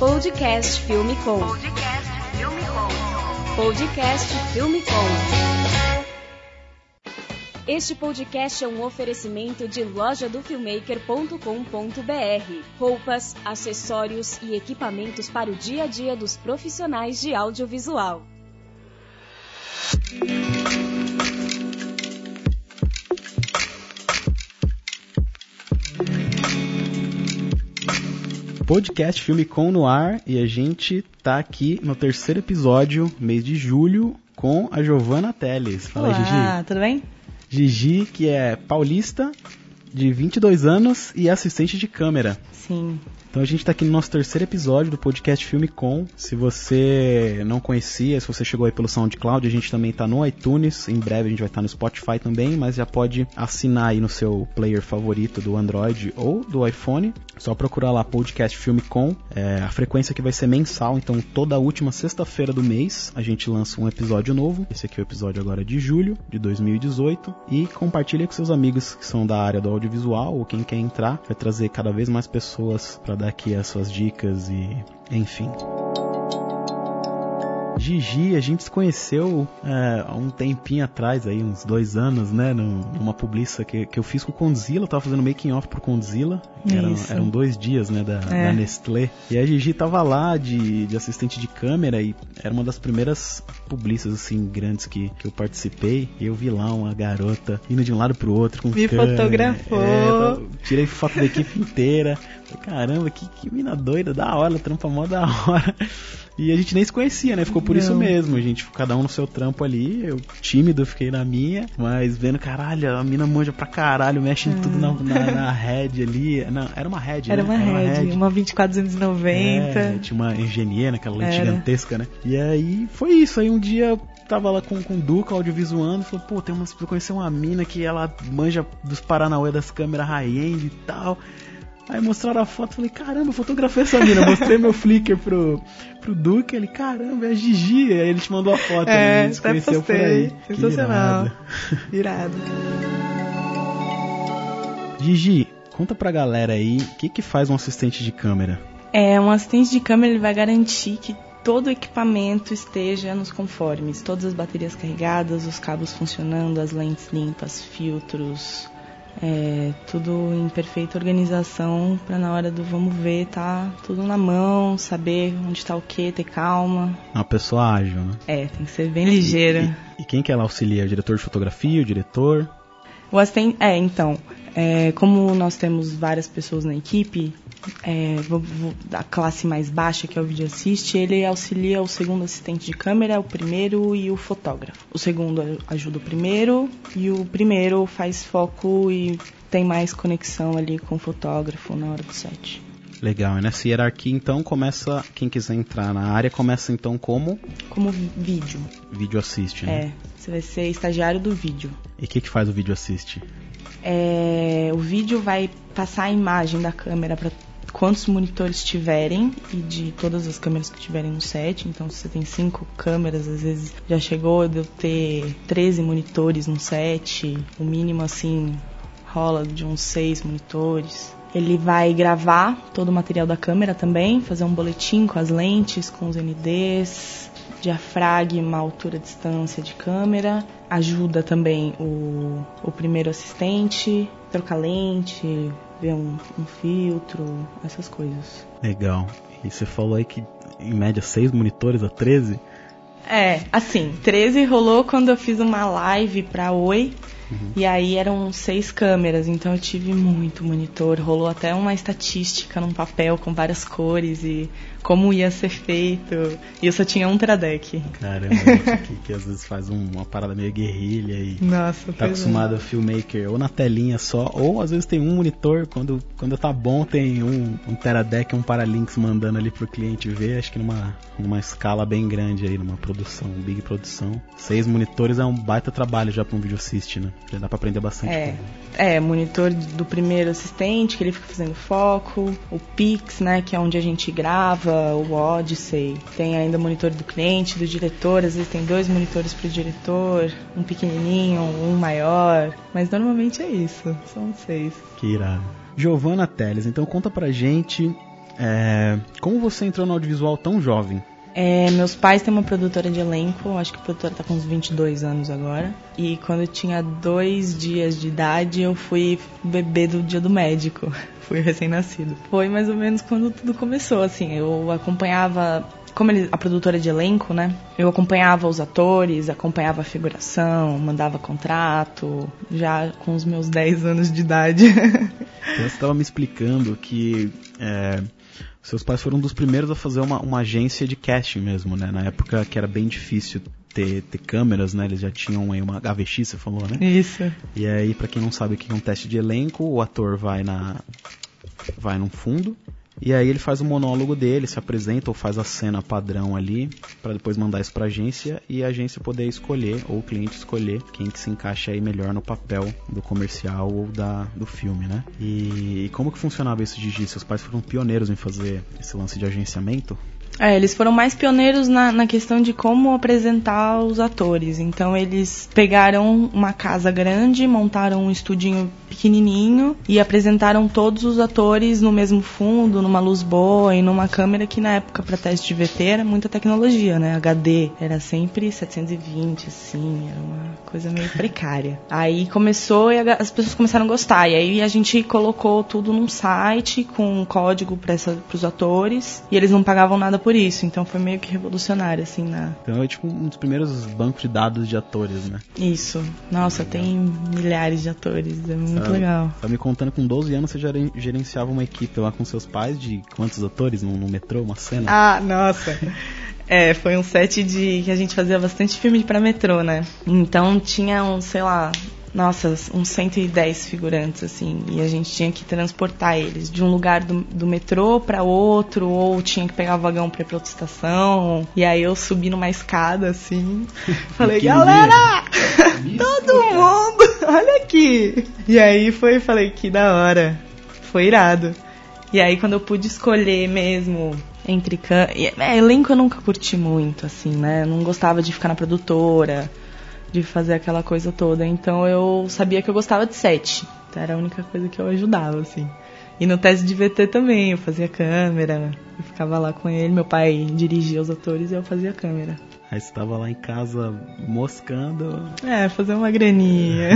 Podcast Filme Com. Podcast Filme Com. Podcast Filme Com. Este podcast é um oferecimento de lojadofilmmaker.com.br. Roupas, acessórios e equipamentos para o dia a dia dos profissionais de audiovisual. Podcast Filme Com no ar e a gente tá aqui no terceiro episódio, mês de julho, com a Giovana Teles. Fala aí, Olá, Gigi. tudo bem? Gigi, que é paulista, de 22 anos e assistente de câmera. Sim. Então a gente está aqui no nosso terceiro episódio do podcast Filme Com. Se você não conhecia, se você chegou aí pelo SoundCloud, a gente também está no iTunes. Em breve a gente vai estar no Spotify também, mas já pode assinar aí no seu player favorito do Android ou do iPhone. Só procurar lá podcast Filme Com. É, a frequência aqui vai ser mensal, então toda última sexta-feira do mês a gente lança um episódio novo. Esse aqui é o episódio agora de julho de 2018 e compartilha com seus amigos que são da área do audiovisual ou quem quer entrar. Vai trazer cada vez mais pessoas para dar aqui as suas dicas e enfim. Gigi, a gente se conheceu é, há um tempinho atrás, aí, uns dois anos, né? Numa publiça que, que eu fiz com o Condzilla, eu tava fazendo making off pro Condzilla. Eram, Isso. eram dois dias, né, da, É. da Nestlé. E a Gigi tava lá de, de assistente de câmera e era uma das primeiras publiças, assim, grandes que, que eu participei. E eu vi lá uma garota indo de um lado pro outro com Me câmera. fotografou. É, tirei foto da equipe inteira. Caramba, que, que mina doida, da hora, trampa mó da hora. E a gente nem se conhecia, né? Ficou por isso Não. mesmo. A gente, cada um no seu trampo ali. Eu, tímido, fiquei na minha. Mas vendo, caralho, a mina manja pra caralho, mexe em tudo na, na, na head ali. Não, era uma head, Era né? uma Red, uma 2490. É, tinha uma engenheira, aquela lente Era. gigantesca, né? E aí foi isso. Aí um dia tava lá com, com o Duca, audiovisuando, falou, pô, tem uma, eu conheci uma mina que ela manja dos Paranauê das câmeras high-end e tal. Aí mostraram a foto, falei, caramba, eu fotografei essa mina. Mostrei meu Flickr pro, pro Duca, ele, caramba, é a Gigi. Aí ele te mandou a foto? É, até conheceu por postei. Sensacional. irado. Irado. Gigi, conta pra galera aí, o que que faz um assistente de câmera? É, um assistente de câmera ele vai garantir que todo o equipamento esteja nos conformes, todas as baterias carregadas, os cabos funcionando, as lentes limpas, filtros, é, tudo em perfeita organização para na hora do vamos ver tá tudo na mão, saber onde tá o que, ter calma. Uma pessoa ágil, né? É, tem que ser bem ligeira. E, e quem que ela auxilia? O diretor de fotografia, o diretor? O assistente, é, então, é, como nós temos várias pessoas na equipe, é, da classe mais baixa, que é o vídeo assist, ele auxilia o segundo assistente de câmera, o primeiro e o fotógrafo. O segundo ajuda o primeiro e o primeiro faz foco e tem mais conexão ali com o fotógrafo na hora do set. Legal, e nessa hierarquia então começa, quem quiser entrar na área começa então como Como vídeo, vídeo assiste, né? é, você vai ser estagiário do vídeo. E o que que faz o vídeo assiste? É, o vídeo vai passar a imagem da câmera para quantos monitores tiverem e de todas as câmeras que tiverem no set. Então, se você tem cinco câmeras, às vezes já chegou de eu ter 13 monitores no set. O mínimo, assim, rola de uns seis monitores. Ele vai gravar todo o material da câmera também, fazer um boletim com as lentes, com os NDs, diafragma, altura, distância de câmera. Ajuda também o, o primeiro assistente, trocar lente, ver um, um filtro, essas coisas. Legal. E você falou aí que em média 6 monitores a 13? É, assim, 13 rolou quando eu fiz uma live pra Oi. E aí eram seis câmeras, então eu tive muito monitor. Rolou até uma estatística num papel com várias cores e como ia ser feito. E eu só tinha um Tradec. Caramba, que, que às vezes faz um- uma parada meio guerrilha e Nossa, tá acostumado a filmmaker ou na telinha só, ou às vezes tem um monitor, quando, quando tá bom tem um, um Teradec, um Paralinx mandando ali pro cliente ver, acho que numa, numa escala bem grande aí, numa produção, big produção. Seis monitores é um baita trabalho já pra um vídeo assist, né? Já dá pra aprender bastante É, é, monitor do primeiro assistente, que ele fica fazendo foco, o Pix, né, que é onde a gente grava, o Odyssey. Tem ainda o monitor do cliente, do diretor, às vezes tem dois monitores pro diretor, um pequenininho, um maior, mas normalmente é isso, são seis. Que irado. Giovana Teles, então conta pra gente É, como você entrou no audiovisual tão jovem? É, meus pais têm uma produtora de elenco, acho que a produtora tá com uns 22 anos agora. E quando eu tinha dois dias de idade, eu fui bebê do dia do médico. fui recém-nascido. Foi mais ou menos quando tudo começou, assim. Eu acompanhava como ele, a produtora de elenco, né? Eu acompanhava os atores, acompanhava a figuração, mandava contrato, já com os meus 10 anos de idade. Você estava me explicando que é, seus pais foram um dos primeiros a fazer uma, uma agência de casting mesmo, né? Na época que era bem difícil ter, ter câmeras, né? Eles já tinham aí uma AVX, você falou, né? Isso. E aí, para quem não sabe o que é um teste de elenco, o ator vai na vai num fundo e aí ele faz o monólogo dele, se apresenta ou faz a cena padrão ali, para depois mandar isso pra agência e a agência poder escolher, ou o cliente escolher, quem que se encaixa aí melhor no papel do comercial ou da, do filme, né? E, e como que funcionava isso, Gigi? Seus pais foram pioneiros em fazer esse lance de agenciamento? É, eles foram mais pioneiros na, na questão de como apresentar os atores. Então eles pegaram uma casa grande, montaram um estudinho pequenininho e apresentaram todos os atores no mesmo fundo, numa luz boa e numa câmera que na época para teste de VT era muita tecnologia, né? HD era sempre 720, assim, era uma coisa meio precária. Aí começou e as pessoas começaram a gostar. E aí a gente colocou tudo num site com um código para os atores e eles não pagavam nada por isso. Então foi meio que revolucionário, assim, na. Então é tipo um dos primeiros bancos de dados de atores, né? Isso. Nossa, Legal. tem milhares de atores. É muito tá, legal. Tá me contando com 12 anos você já gerenciava uma equipe lá com seus pais de quantos atores no, no metrô, uma cena? Ah, nossa. É, foi um set de que a gente fazia bastante filme para metrô, né? Então tinha um, sei lá, nossa, uns 110 figurantes, assim, e a gente tinha que transportar eles de um lugar do, do metrô para outro, ou tinha que pegar o vagão pra ir pra outra estação. E aí eu subi numa escada, assim, falei, galera! todo mundo, olha aqui! E aí foi, falei, que da hora. Foi irado. E aí quando eu pude escolher mesmo entre can... é, elenco eu nunca curti muito, assim, né? Eu não gostava de ficar na produtora de fazer aquela coisa toda. Então eu sabia que eu gostava de set. Então era a única coisa que eu ajudava, assim. E no teste de VT também, eu fazia câmera, eu ficava lá com ele, meu pai dirigia os atores e eu fazia câmera. Aí você estava lá em casa moscando. É, fazer uma graninha.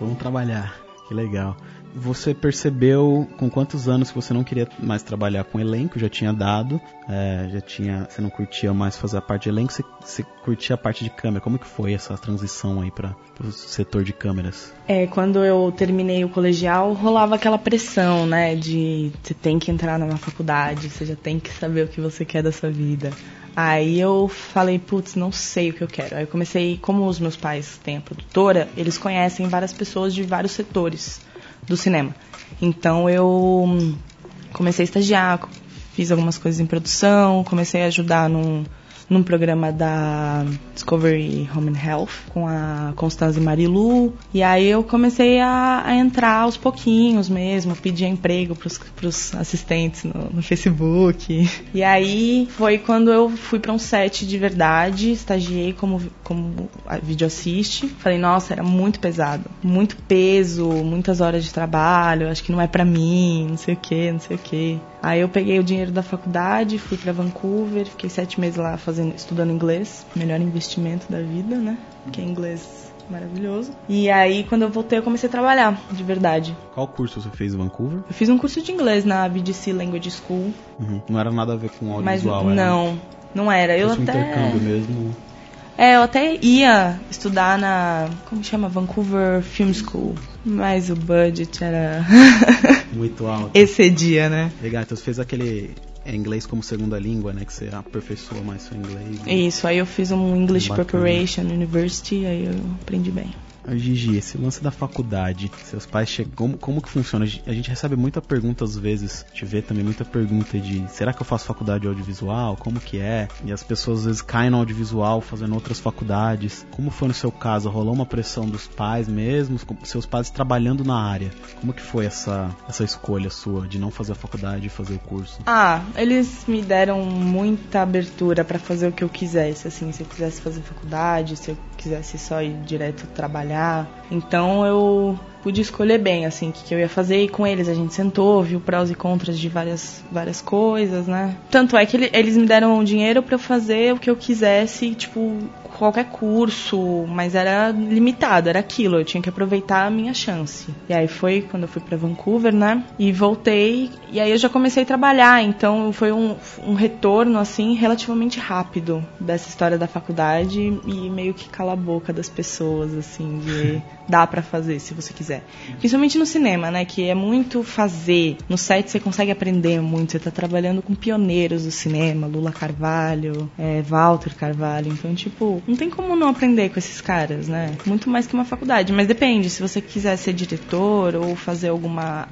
Vamos trabalhar. Que legal você percebeu com quantos anos que você não queria mais trabalhar com elenco, já tinha dado, é, já tinha, você não curtia mais fazer a parte de elenco, você, você curtia a parte de câmera. Como que foi essa transição aí para o setor de câmeras? É, quando eu terminei o colegial, rolava aquela pressão, né, de você tem que entrar numa faculdade, você já tem que saber o que você quer da sua vida. Aí eu falei, putz, não sei o que eu quero. Aí eu comecei, como os meus pais têm a produtora, eles conhecem várias pessoas de vários setores do cinema. Então eu comecei a estagiar, fiz algumas coisas em produção, comecei a ajudar num num programa da Discovery Home and Health com a Constanza e Marilu. E aí eu comecei a, a entrar aos pouquinhos mesmo, pedir emprego pros, pros assistentes no, no Facebook. E aí foi quando eu fui para um set de verdade, estagiei como, como vídeo assiste. Falei, nossa, era muito pesado. Muito peso, muitas horas de trabalho, acho que não é para mim, não sei o que, não sei o que. Aí eu peguei o dinheiro da faculdade, fui para Vancouver, fiquei sete meses lá fazendo, estudando inglês, melhor investimento da vida, né? Que é inglês maravilhoso. E aí, quando eu voltei, eu comecei a trabalhar, de verdade. Qual curso você fez em Vancouver? Eu fiz um curso de inglês na BDC Language School. Uhum. Não era nada a ver com audiovisual, Mas, era? Não, não era. Eu até... Intercâmbio mesmo. É, eu até ia estudar na. Como chama? Vancouver Film School. Mas o budget era. Muito alto. Excedia, né? Legal, então você fez aquele é inglês como segunda língua, né? Que você aperfeiçoa mais seu inglês. Né? Isso, aí eu fiz um English Bacana. Preparation University, aí eu aprendi bem. Gigi, esse lance da faculdade, seus pais chegam. Como, como que funciona? A gente recebe muita pergunta às vezes, te vê também muita pergunta de será que eu faço faculdade de audiovisual? Como que é? E as pessoas às vezes caem no audiovisual fazendo outras faculdades. Como foi no seu caso? Rolou uma pressão dos pais mesmo? Seus pais trabalhando na área? Como que foi essa, essa escolha sua de não fazer a faculdade e fazer o curso? Ah, eles me deram muita abertura para fazer o que eu quisesse. Assim, se eu quisesse fazer faculdade, se eu quisesse só ir direto trabalhar. Então eu pude escolher bem, assim, o que, que eu ia fazer. E com eles a gente sentou, viu prós e contras de várias, várias coisas, né? Tanto é que ele, eles me deram dinheiro para eu fazer o que eu quisesse, tipo, qualquer curso, mas era limitado, era aquilo, eu tinha que aproveitar a minha chance. E aí foi quando eu fui para Vancouver, né? E voltei, e aí eu já comecei a trabalhar, então foi um, um retorno, assim, relativamente rápido dessa história da faculdade e meio que cala a boca das pessoas, assim, de dá para fazer se você quiser. Principalmente no cinema, né? Que é muito fazer. No set você consegue aprender muito. Você tá trabalhando com pioneiros do cinema, Lula Carvalho, é, Walter Carvalho. Então, tipo, não tem como não aprender com esses caras, né? Muito mais que uma faculdade. Mas depende, se você quiser ser diretor ou fazer alguma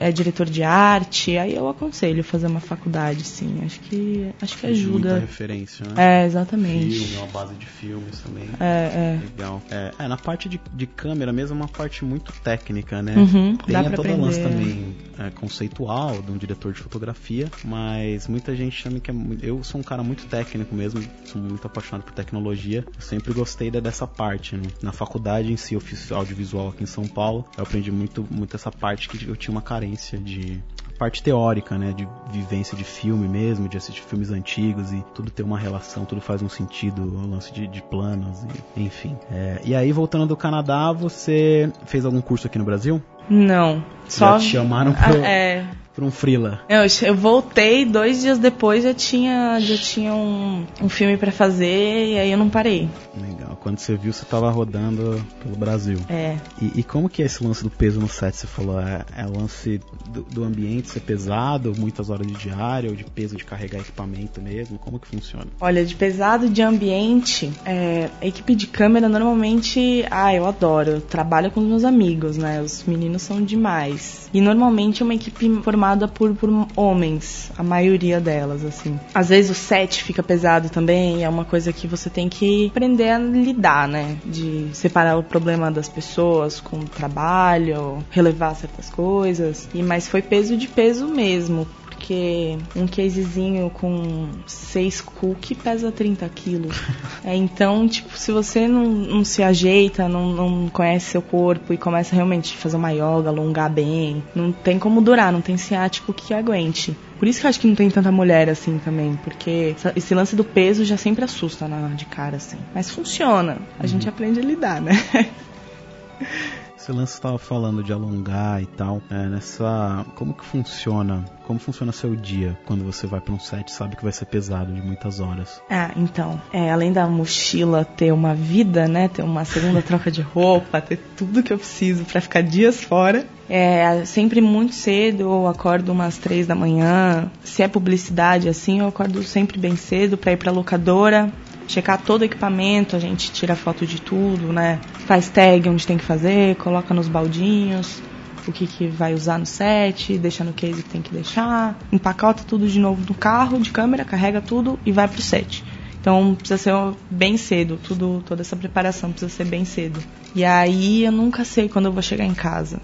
é diretor de arte, aí eu aconselho fazer uma faculdade, sim. Acho que acho que ajuda. Muita referência, né? É, exatamente. Filme, uma base de filmes também. É, é. Legal. É, é, na parte de, de câmera mesmo é uma parte muito técnica, né? Uhum, Tem dá pra toda aprender. lance também é, conceitual de um diretor de fotografia, mas muita gente também que é eu sou um cara muito técnico mesmo, sou muito apaixonado por tecnologia. Eu sempre gostei dessa parte, né? Na faculdade em si, eu fiz audiovisual aqui em São Paulo, eu aprendi muito muito essa parte que eu tinha uma carência de parte teórica, né, de vivência de filme mesmo, de assistir filmes antigos e tudo ter uma relação, tudo faz um sentido, o lance de, de planos, e, enfim. É, e aí, voltando do Canadá, você fez algum curso aqui no Brasil? Não. Só. Já te chamaram Ah, pro, é. Pra um freela. Eu, eu voltei, dois dias depois já tinha, já tinha um, um filme pra fazer e aí eu não parei. Legal. Quando você viu, você tava rodando pelo Brasil. É. E, e como que é esse lance do peso no set? Você falou, é, é o lance do, do ambiente ser pesado, muitas horas de diária, ou de peso de carregar equipamento mesmo? Como que funciona? Olha, de pesado de ambiente, é, a equipe de câmera normalmente, ah, eu adoro, eu trabalho com os meus amigos, né? Os meninos são demais. E normalmente é uma equipe formada por, por homens, a maioria delas, assim. Às vezes o set fica pesado também, é uma coisa que você tem que aprender a lidar, né? De separar o problema das pessoas com o trabalho, relevar certas coisas. E mas foi peso de peso mesmo, porque um casezinho com 6 cookie pesa 30 quilos. É, então, tipo, se você não, não se ajeita, não, não conhece seu corpo e começa realmente a fazer uma yoga, alongar bem, não tem como durar, não tem ciático que aguente. Por isso que eu acho que não tem tanta mulher assim também, porque esse lance do peso já sempre assusta na, de cara, assim. Mas funciona, a gente aprende a lidar, né? Esse lance que você tava falando de alongar e tal, é, nessa. Como que funciona? Como funciona seu dia quando você vai pra um set e sabe que vai ser pesado de muitas horas? Ah, então, é, além da mochila ter uma vida, né, ter uma segunda troca de roupa, ter tudo que eu preciso pra ficar dias fora, é sempre muito cedo, eu acordo umas três da manhã. Se é publicidade assim, eu acordo sempre bem cedo pra ir pra locadora, checar todo o equipamento, a gente tira foto de tudo, né? Faz tag onde tem que fazer, coloca nos baldinhos o que, que vai usar no set, deixa no case que tem que deixar, empacota tudo de novo no carro, de câmera, carrega tudo e vai pro set. Então precisa ser bem cedo, tudo, toda essa preparação precisa ser bem cedo. E aí eu nunca sei quando eu vou chegar em casa.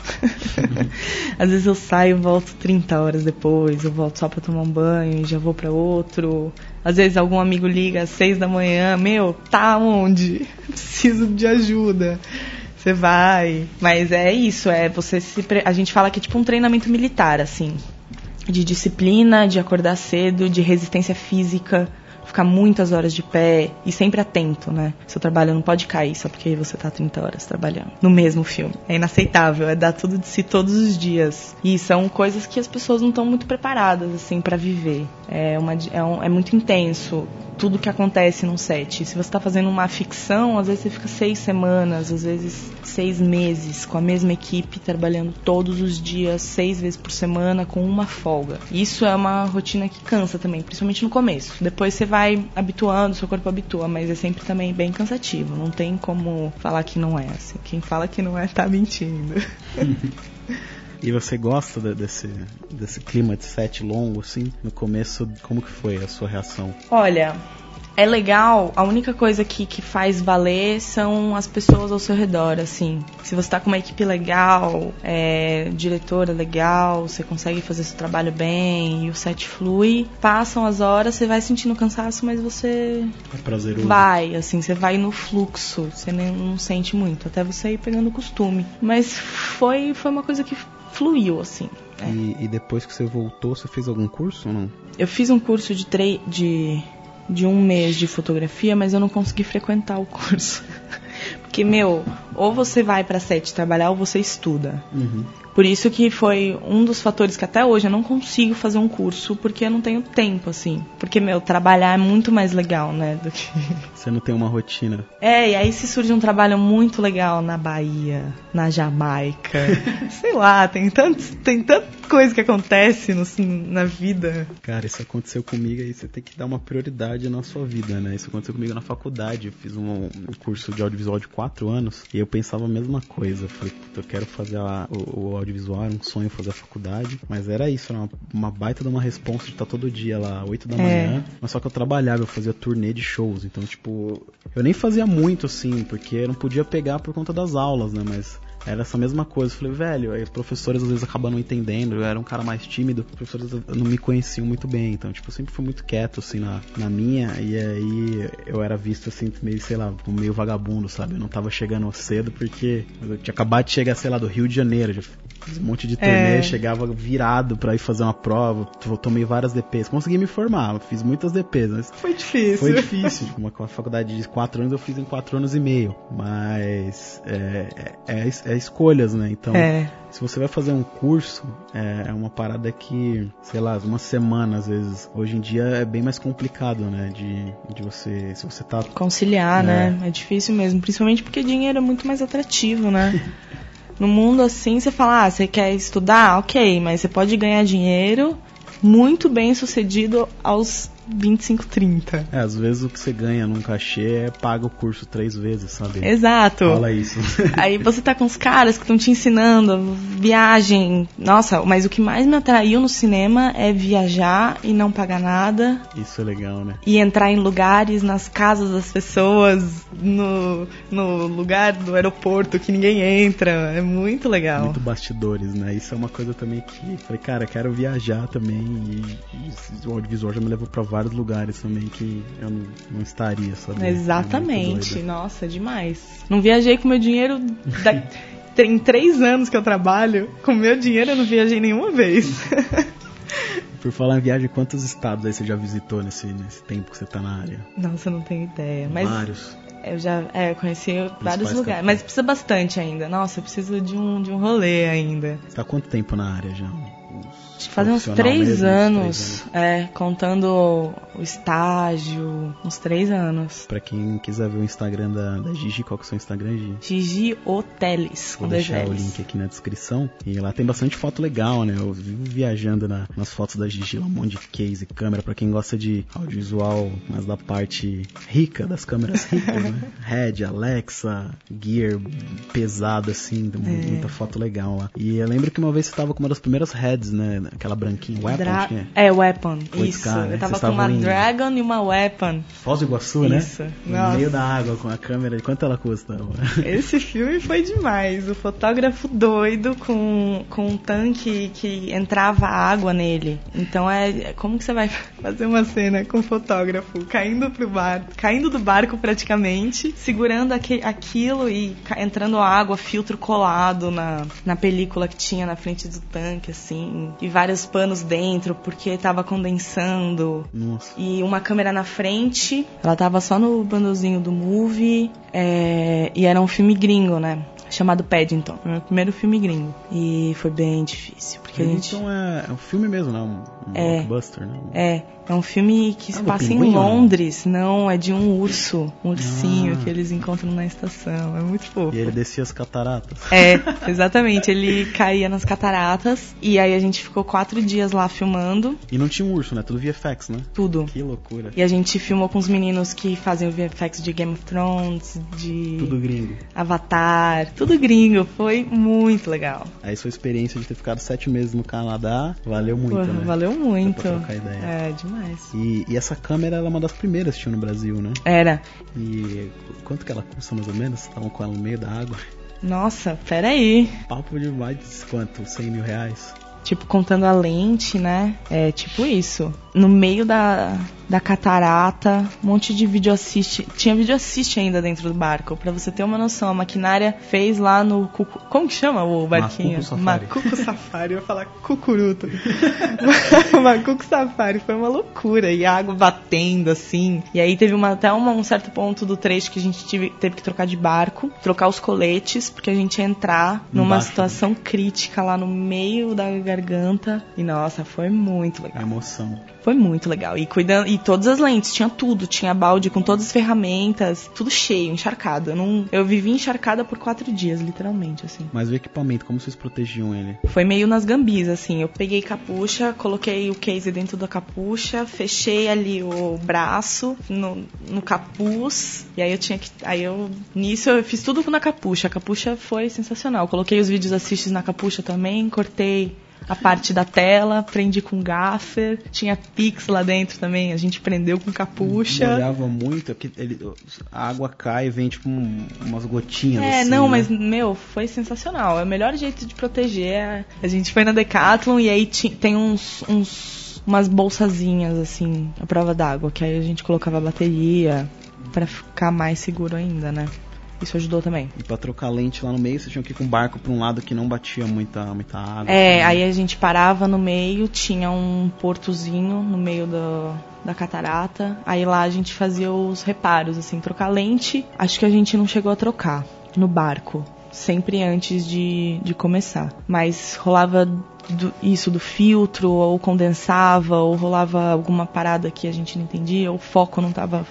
Às vezes eu saio e volto 30 horas depois, eu volto só pra tomar um banho e já vou pra outro. Às vezes algum amigo liga às 6 da manhã, meu, tá onde? Preciso de ajuda. Você vai. Mas é isso, é você se. pre- A gente fala que é tipo um treinamento militar, assim. De disciplina, de acordar cedo, de resistência física, ficar muitas horas de pé e sempre atento, né? Seu trabalho não pode cair só porque você tá 30 horas trabalhando no mesmo filme. É inaceitável, é dar tudo de si todos os dias. E são coisas que as pessoas não estão muito preparadas, assim, pra viver. É, uma, é, um- é muito intenso tudo que acontece num set. Se você está fazendo uma ficção, às vezes você fica seis semanas, às vezes seis meses com a mesma equipe, trabalhando todos os dias, seis vezes por semana, com uma folga. Isso é uma rotina que cansa também, principalmente no começo. Depois você vai habituando, seu corpo habitua, mas é sempre também bem cansativo. Não tem como falar que não é. Assim. Quem fala que não é, tá mentindo. E você gosta de- desse, desse clima de set longo, assim? No começo, como que foi a sua reação? Olha, é legal, a única coisa que, que faz valer são as pessoas ao seu redor, assim. Se você tá com uma equipe legal, é, diretora legal, você consegue fazer seu trabalho bem e o set flui, passam as horas, você vai sentindo cansaço, mas você É prazeroso. vai, assim, você vai no fluxo, você nem, não sente muito, até você ir pegando costume. Mas foi, foi uma coisa que fluiu, assim. É. E, e depois que você voltou, você fez algum curso ou não? Eu fiz um curso de, tre de, de um mês de fotografia, mas eu não consegui frequentar o curso. Porque, meu, ou você vai pra sete trabalhar ou você estuda. Uhum. Por isso que foi um dos fatores que até hoje eu não consigo fazer um curso, porque eu não tenho tempo, assim. Porque, meu, trabalhar é muito mais legal, né? Do que... Você não tem uma rotina. É, e aí se surge um trabalho muito legal na Bahia, na Jamaica. sei lá, tem, tantos, tem tanta coisa que acontece no, na vida. Cara, isso aconteceu comigo aí você tem que dar uma prioridade na sua vida, né? Isso aconteceu comigo na faculdade. Eu fiz um, um curso de audiovisual de quatro anos e eu pensava a mesma coisa. Eu falei, eu quero fazer a- o, o audiovisual, era um sonho fazer a faculdade. Mas era isso, era uma, uma baita de uma responsa de estar todo dia lá, 8 da É. manhã. Mas só que eu trabalhava, eu fazia turnê de shows. Então, tipo, eu nem fazia muito assim, porque eu não podia pegar por conta das aulas, né? Mas era essa mesma coisa. Eu falei, velho, aí os professores às vezes acabam não entendendo. Eu era um cara mais tímido, os professores não me conheciam muito bem. Então, tipo, eu sempre fui muito quieto, assim, na, na minha. E aí eu era visto, assim, meio, sei lá, como meio vagabundo, sabe? Eu não tava chegando cedo porque eu tinha acabado de chegar, sei lá, do Rio de Janeiro. Já fiz um monte de turnê, É. chegava virado pra ir fazer uma prova. Tomei várias DPs. Consegui me formar, fiz muitas DPs, mas Foi difícil. foi difícil. Uma, faculdade de quatro anos eu fiz em quatro anos e meio. Mas é, é, é é escolhas, né? Então, É. se você vai fazer um curso, é, é uma parada que, sei lá, uma semana às vezes. Hoje em dia é bem mais complicado, né? De, de você. Se você tá. Conciliar, É. né? É difícil mesmo. Principalmente porque dinheiro é muito mais atrativo, né? No mundo assim, você fala, ah, você quer estudar? Ok, mas você pode ganhar dinheiro muito bem sucedido aos 25, 30. É, às vezes o que você ganha num cachê é paga o curso três vezes, sabe? Exato. Fala isso. Aí você tá com os caras que estão te ensinando viagem. Nossa, mas o que mais me atraiu no cinema é viajar e não pagar nada. isso é legal, né? E entrar em lugares, nas casas das pessoas, no, no lugar do aeroporto que ninguém entra. É muito legal. Muito bastidores, né? Isso é uma coisa também que falei, cara, quero viajar também e, e o audiovisual já me levou pra vários lugares também que eu não, não estaria, sabe? É muito Exatamente. doido. Nossa, demais. Não viajei com meu dinheiro. Da... Tem três anos que eu trabalho. Com meu dinheiro eu não viajei nenhuma vez. Por falar em viagem, quantos estados aí você já visitou nesse, nesse tempo que você tá na área? Nossa, eu não tenho ideia. Mas Vários. eu já é, eu conheci vários quais lugares. capitais? Mas precisa bastante ainda. Nossa, eu preciso de um, de um rolê ainda. Você tá há quanto tempo na área já? Uns Fazem uns três mesmo, anos, três anos. é, contando o estágio, uns três anos. Pra quem quiser ver o Instagram da, da Gigi, qual que é o seu Instagram, Gigi? Gigi Hoteles, Vou deixar o link aqui na descrição. E lá tem bastante foto legal, né? Eu vivo viajando na- nas fotos da Gigi, lá um monte de case, câmera, pra quem gosta de audiovisual, mas da parte rica das câmeras ricas, né? Red, Alexa, Gear, pesado assim, tem É. muita foto legal lá. E eu lembro que uma vez você tava com uma das primeiras heads, né? Aquela branquinha, Weapon, Dra- que é. É, Weapon. Isso. né? Eu tava com uma em- Dragon e uma Weapon. Foz do Iguaçu, né? Isso. No Nossa. meio da água com a câmera. Quanto ela custa? Esse filme foi demais. O fotógrafo doido com, com um tanque que entrava água nele. Então é. é- Como que você vai fazer uma cena com o fotógrafo caindo pro bar, caindo do barco praticamente, segurando aque- aquilo e entrando água, filtro colado na, na película que tinha na frente do tanque, assim. E vários panos dentro, porque tava condensando. Nossa. E uma câmera na frente. Ela tava só no bundlezinho do movie. é, e era um filme gringo, né? Chamado Paddington. Foi meu primeiro filme gringo. E foi bem difícil. Porque a gente. É, é um filme mesmo, né? Um, É. blockbuster, né? É, é um filme que se Ah, passa em pinguim, não? Londres. Não, é de um urso. Um ursinho Ah. que eles encontram na estação. É muito fofo. E ele descia as cataratas. É, exatamente. Ele caía nas cataratas. E aí a gente ficou quatro dias lá filmando E não tinha um urso, né? Tudo VFX, né? tudo. Que loucura. E a gente filmou com os meninos que fazem o VFX de Game of Thrones, de Tudo gringo. Avatar, tudo gringo. Foi muito legal. Aí sua experiência de ter ficado sete meses no Canadá valeu muito, Pô, né? Valeu muito. Pra ideia. É, demais. E, e essa câmera ela é uma das primeiras que tinha no Brasil, né? Era. E quanto que ela custa mais ou menos? Estavam com ela no meio da água. Nossa, peraí. Papo de mais de quanto? 100 mil reais? Tipo, contando a lente, né? É tipo isso. No meio da, da catarata, um monte de vídeo assiste. Tinha vídeo assiste ainda dentro do barco. Pra você ter uma noção, a maquinária fez lá no. Cucu... Como que chama o barquinho? Macuco Safari. Macuco Safari. Eu ia falar cucuruto. Macuco Safari. Foi uma loucura. E a água batendo assim. E aí teve uma, até uma, um certo ponto do trecho que a gente tive, teve que trocar de barco, trocar os coletes, porque a gente ia entrar numa Embaixo. situação crítica lá no meio da garganta. E nossa, foi muito A legal. emoção. Foi muito legal. E cuidando. E todas as lentes, tinha tudo. Tinha balde com todas as ferramentas, tudo cheio, encharcado. Eu, não, eu vivi encharcada por quatro dias, literalmente, assim. Mas o equipamento, como vocês protegiam ele? Foi meio nas gambis, assim. Eu peguei capucha, coloquei o case dentro da capucha, fechei ali o braço no, no capuz. E aí eu tinha que. Aí eu. Nisso eu fiz tudo na capucha. A capucha foi sensacional. Coloquei os vídeos assistes na capucha também, cortei. A parte da tela, prendi com gaffer, tinha pix lá dentro também, a gente prendeu com capucha. Molhava muito, é porque ele, a água cai e vem tipo um- umas gotinhas É, assim, não, né? mas, meu, foi sensacional. É o melhor jeito de proteger. é- A gente foi na Decathlon e aí tem uns, uns- umas bolsazinhas, assim, à prova d'água, que aí a gente colocava a bateria pra ficar mais seguro ainda, né? Isso ajudou também. E pra trocar lente lá no meio, você tinha que ir com o barco pra um lado que não batia muita, muita água. É, assim, aí a gente parava no meio, tinha um portozinho no meio do, da catarata. Aí lá a gente fazia os reparos, assim, trocar lente. Acho que a gente não chegou a trocar no barco. Sempre antes de, de começar. Mas rolava do- isso do filtro, ou condensava, ou rolava alguma parada que a gente não entendia, ou o foco não tava.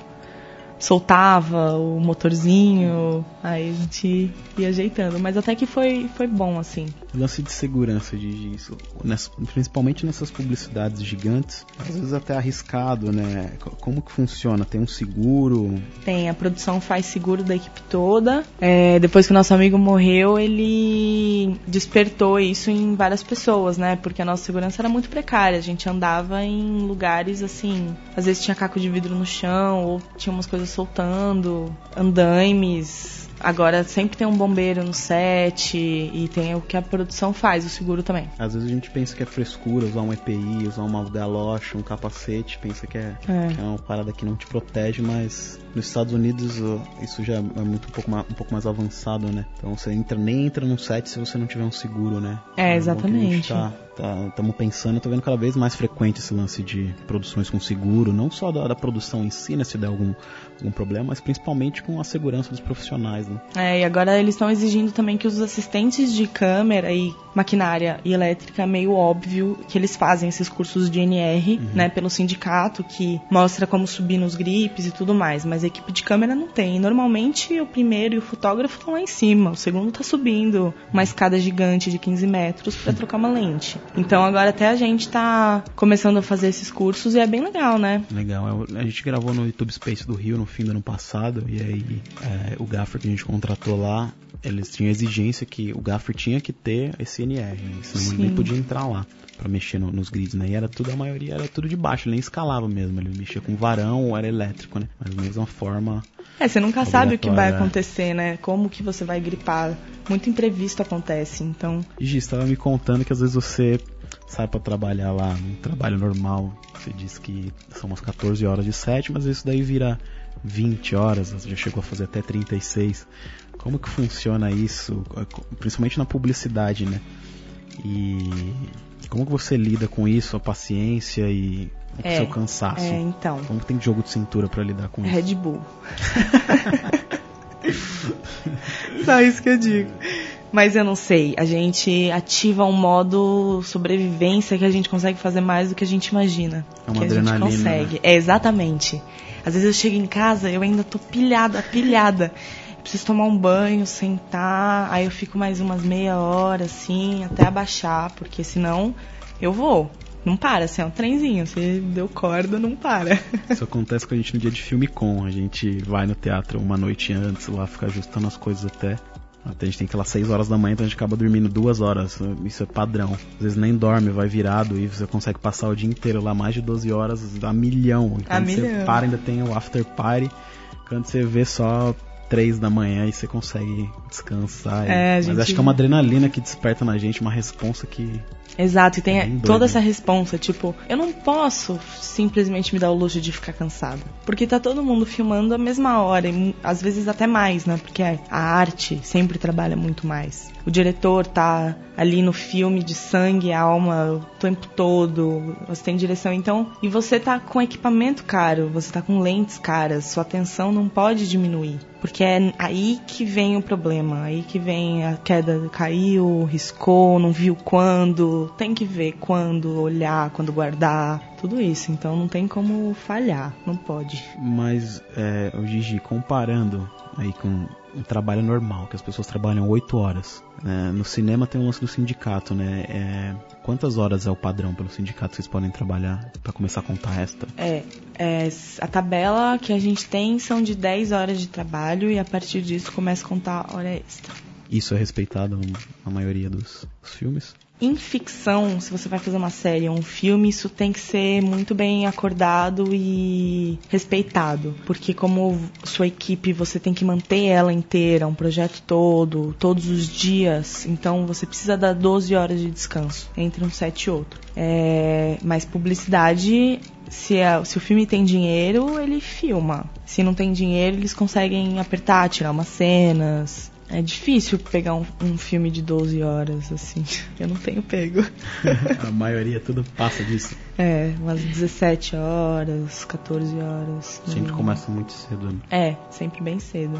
Soltava o motorzinho. Aí a gente ia ajeitando. Mas até que foi, foi bom, assim. O lance de segurança de disso, nessa- principalmente nessas publicidades gigantes, às vezes até arriscado, né? Co- Como que funciona? Tem um seguro? Tem, a produção faz seguro da equipe toda. É, depois que o nosso amigo morreu, ele despertou isso em várias pessoas, né? Porque a nossa segurança era muito precária. A gente andava em lugares assim. Às vezes tinha caco de vidro no chão, ou tinha umas coisas soltando, andaimes. Agora sempre tem um bombeiro no set e tem o que a produção faz, o seguro também. Às vezes a gente pensa que é frescura usar um EPI, usar uma galocha, um capacete, pensa que é, É. que é uma parada que não te protege, mas nos Estados Unidos ó, isso já é muito um pouco, mais, um pouco mais avançado, né? Então você entra, nem entra num set se você não tiver um seguro, né? É, Então, bom que a gente exatamente. tá- tá- Estamos pensando, eu tô vendo cada vez mais frequente esse lance de produções com seguro, não só da, da produção em si, né, se der algum, algum problema, mas principalmente com a segurança dos profissionais, né? É, e agora eles estão exigindo também que os assistentes de câmera e maquinária e elétrica, é meio óbvio que eles fazem esses cursos de NR, né, pelo sindicato, que mostra como subir nos gripes e tudo mais, mas a equipe de câmera não tem. Normalmente o primeiro e o fotógrafo estão lá em cima, o segundo tá subindo uma escada gigante de 15 metros para trocar uma lente. Então agora até a gente tá começando a fazer esses cursos e é bem legal, né? Legal, eu- a gente gravou no YouTube Space do Rio no fim do ano passado, e aí é, o gaffer que a gente contratou lá, eles tinham exigência que o gaffer tinha que ter esse NR, né? senão ele nem podia entrar lá pra mexer no- nos grids, né? E era tudo, a maioria era tudo de baixo, ele nem escalava mesmo, ele mexia com varão ou era elétrico, né? Mas da mesma forma, É, você nunca sabe o que vai é. acontecer, né? Como que você vai gripar. Muito imprevisto acontece, então E Gi, estava me contando que às vezes você sai pra trabalhar lá, num trabalho normal. Você diz que são umas 14 horas de set, mas isso daí vira 20 horas, já chegou a fazer até 36. Como que funciona isso, principalmente na publicidade, né? E como que você lida com isso, a paciência e o É, seu cansaço? é, então, Como que tem jogo de cintura pra lidar com isso? Red Bull. Só isso que eu digo. Mas eu não sei, a gente ativa um modo sobrevivência que a gente consegue fazer mais do que a gente imagina. É uma que a adrenalina, gente consegue. É, exatamente. Às vezes eu chego em casa, eu ainda tô pilhada, pilhada. Preciso tomar um banho, sentar, aí eu fico mais umas meia hora, assim, até abaixar, porque senão eu vou. Não para, assim, é um trenzinho. Se deu corda, não para. Isso acontece com a gente no dia de filme com. A gente vai no teatro uma noite antes, lá fica ajustando as coisas até Até a gente tem aquelas 6 horas da manhã, então a gente acaba dormindo duas horas. Isso é padrão. Às vezes nem dorme, vai virado e você consegue passar o dia inteiro lá, mais de 12 horas, a milhão. E A quando você milhão. para, ainda tem o after party. Quando você vê só 3 da manhã e você consegue descansar. e- É, Mas gente- acho que é uma adrenalina que desperta na gente, uma responsa que. Exato, e tem É toda essa responsa, tipo, eu não posso simplesmente me dar o luxo de ficar cansada. Porque tá todo mundo filmando a mesma hora, e às vezes até mais, né? Porque a arte sempre trabalha muito mais. O diretor tá ali no filme de sangue e alma o tempo todo, você tem direção, então. E você tá com equipamento caro, você tá com lentes caras, sua atenção não pode diminuir. Porque é aí que vem o problema, aí que vem a queda, caiu, riscou, não viu quando, tem que ver quando, olhar, quando guardar, tudo isso. Então não tem como falhar, não pode. Mas, é, o Gigi, comparando aí com o trabalho normal, que as pessoas trabalham 8 horas. né? no cinema tem o lance do sindicato, né? É, quantas horas é o padrão pelo sindicato que vocês podem trabalhar pra começar a contar extra? É, é, a tabela que a gente tem são de 10 horas de trabalho e a partir disso começa a contar hora extra. Isso é respeitado na maioria dos, dos filmes? Em ficção, se você vai fazer uma série ou um filme, isso tem que ser muito bem acordado e respeitado. Porque como sua equipe, você tem que manter ela inteira, um projeto todo, todos os dias. Então você precisa dar 12 horas de descanso entre um set e outro. É, mas publicidade se, é- se o filme tem dinheiro, ele filma. Se não tem dinheiro, eles conseguem apertar, tirar umas cenas. É difícil pegar um, um filme de 12 horas, assim. Eu não tenho pego. a maioria tudo passa disso. É, umas 17 horas, 14 horas. Sempre mínimo. começa muito cedo. Né? É, sempre bem cedo.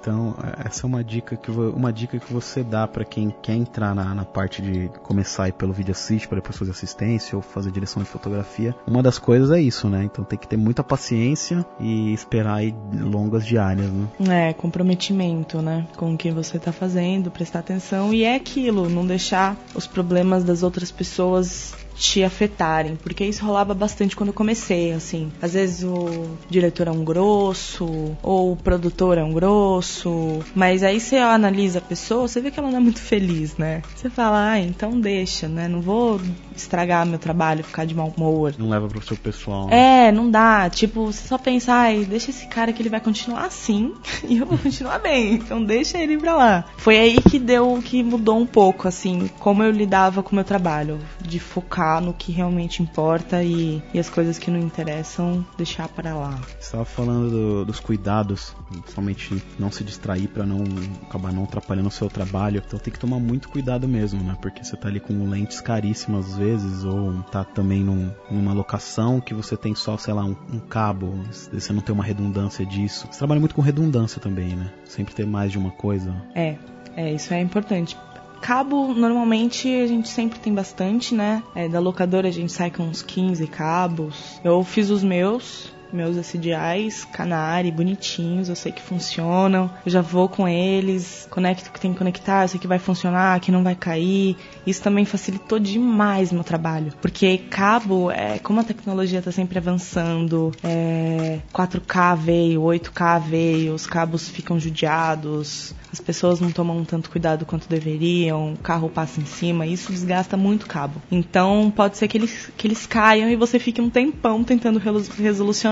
Então, essa é uma dica que, uma dica que você dá pra quem quer entrar na, na parte de começar pelo vídeo assist, para depois fazer assistência ou fazer direção de fotografia. Uma das coisas é isso, né? Então tem que ter muita paciência e esperar aí longas diárias, né? É, comprometimento, né? Com o que você tá fazendo, prestar atenção. E é aquilo, não deixar os problemas das outras pessoas te afetarem, porque isso rolava bastante quando eu comecei, assim. Às vezes o diretor é um grosso, ou o produtor é um grosso, mas aí você analisa a pessoa, você vê que ela não é muito feliz, né? Você fala, ah, então deixa, né? Não vou estragar meu trabalho, ficar de mau humor. Não leva pro seu pessoal. né? É, não dá. Tipo, você só pensa, ai, deixa esse cara que ele vai continuar assim e eu vou continuar bem. Então deixa ele pra lá. Foi aí que deu, que mudou um pouco, assim, como eu lidava com o meu trabalho. De focar no que realmente importa e, e as coisas que não interessam, deixar para lá. Você estava falando do- dos cuidados, principalmente não se distrair pra não acabar não atrapalhando o seu trabalho. Então tem que tomar muito cuidado mesmo, né? Porque você tá ali com lentes caríssimas às vezes, ou tá também num- numa locação que você tem só, sei lá, um, um cabo, você não tem uma redundância disso. Você trabalha muito com redundância também, né? Sempre ter mais de uma coisa. É, é, isso é importante. Cabo, normalmente, a gente sempre tem bastante, né? É, da locadora a gente sai com uns 15 cabos. Eu fiz os meus, meus SDIs, Canari, bonitinhos, eu sei que funcionam. Eu já vou com eles, conecto o que tem que conectar, eu sei que vai funcionar, que não vai cair. Isso também facilitou demais meu trabalho. Porque cabo, é, como a tecnologia tá sempre avançando, é, 4K veio, 8K veio, os cabos ficam judiados, as pessoas não tomam tanto cuidado quanto deveriam, o carro passa em cima, isso desgasta muito cabo. Então pode ser que eles, que eles caiam e você fique um tempão tentando relu-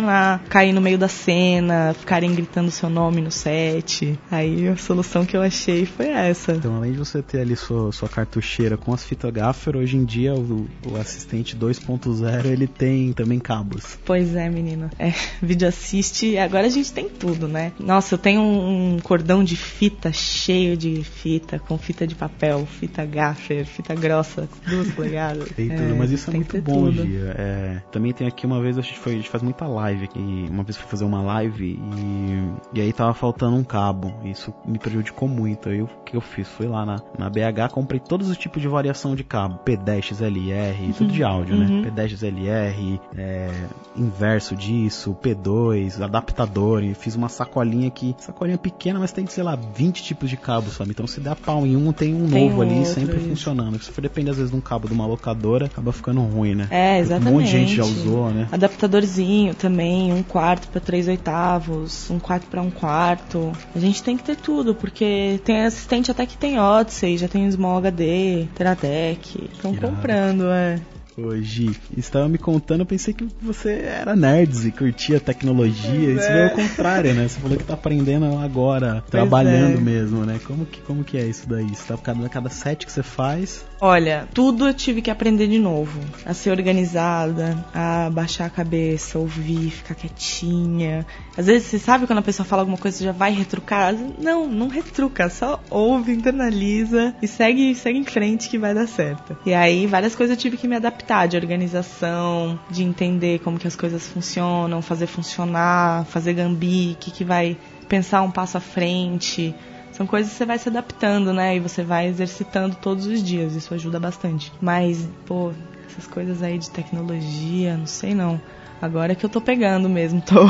resolucionar, cair no meio da cena, ficarem gritando seu nome no set. Aí a solução que eu achei foi essa. Então, além de você ter ali sua, sua cartucheira com as fitas gaffer, hoje em dia o, o assistente 2.0 ele tem também cabos. Pois é, menina. É, vídeo assiste. Agora a gente tem tudo, né? Nossa, eu tenho um, cordão de fita cheio de fita, com fita de papel, fita gaffer, fita grossa, duas polegadas. Tem É, tudo, mas isso é muito bom, tudo. Gia. É, também tem aqui uma vez, a gente, foi, a gente faz muita live aqui. Uma vez fui fazer uma live e, e aí tava faltando um cabo. Isso me prejudicou muito. Aí o que eu fiz? Fui lá na, na BH, comprei todos os tipos de variação de cabo. P10 XLR, tudo de áudio, uhum. né? P10 XLR, é, inverso disso, P2, adaptador. E fiz uma sacolinha aqui, sacolinha pequena, mas tem, sei lá, 20 tipos de cabos, sabe? Então se der pau em um, tem um Tem novo ali, outro, sempre isso. funcionando. Se for depender às vezes de um cabo de uma locadora, acaba ficando ruim, né? É, Um exatamente. monte de gente já usou, né? Adaptadorzinho também. Tem um quarto para três oitavos, um quarto para um quarto. A gente tem que ter tudo, porque tem assistente até que tem Odyssey, já tem Small HD, Teradec. Estão comprando, é. Hoje, estava me contando, eu pensei que você era nerds e curtia tecnologia. Pois Isso é. é o contrário, né? Você falou que tá aprendendo agora, pois trabalhando é. mesmo, né? Como que, como que é isso daí? Você tá, cada, cada set que você faz, Olha, tudo eu tive que aprender de novo. A ser organizada, a baixar a cabeça, ouvir, ficar quietinha. Às vezes você sabe quando a pessoa fala alguma coisa, você já vai retrucar. Não, não retruca, só ouve, internaliza e segue, segue em frente que vai dar certo. E aí várias coisas eu tive que me adaptar, de organização, de entender como que as coisas funcionam, fazer funcionar, fazer gambi, o que, vai pensar um passo à frente são coisas que você vai se adaptando, né? E você vai exercitando todos os dias. Isso ajuda bastante. Mas, pô, essas coisas aí de tecnologia, não sei não. Agora é que eu tô pegando mesmo, tô.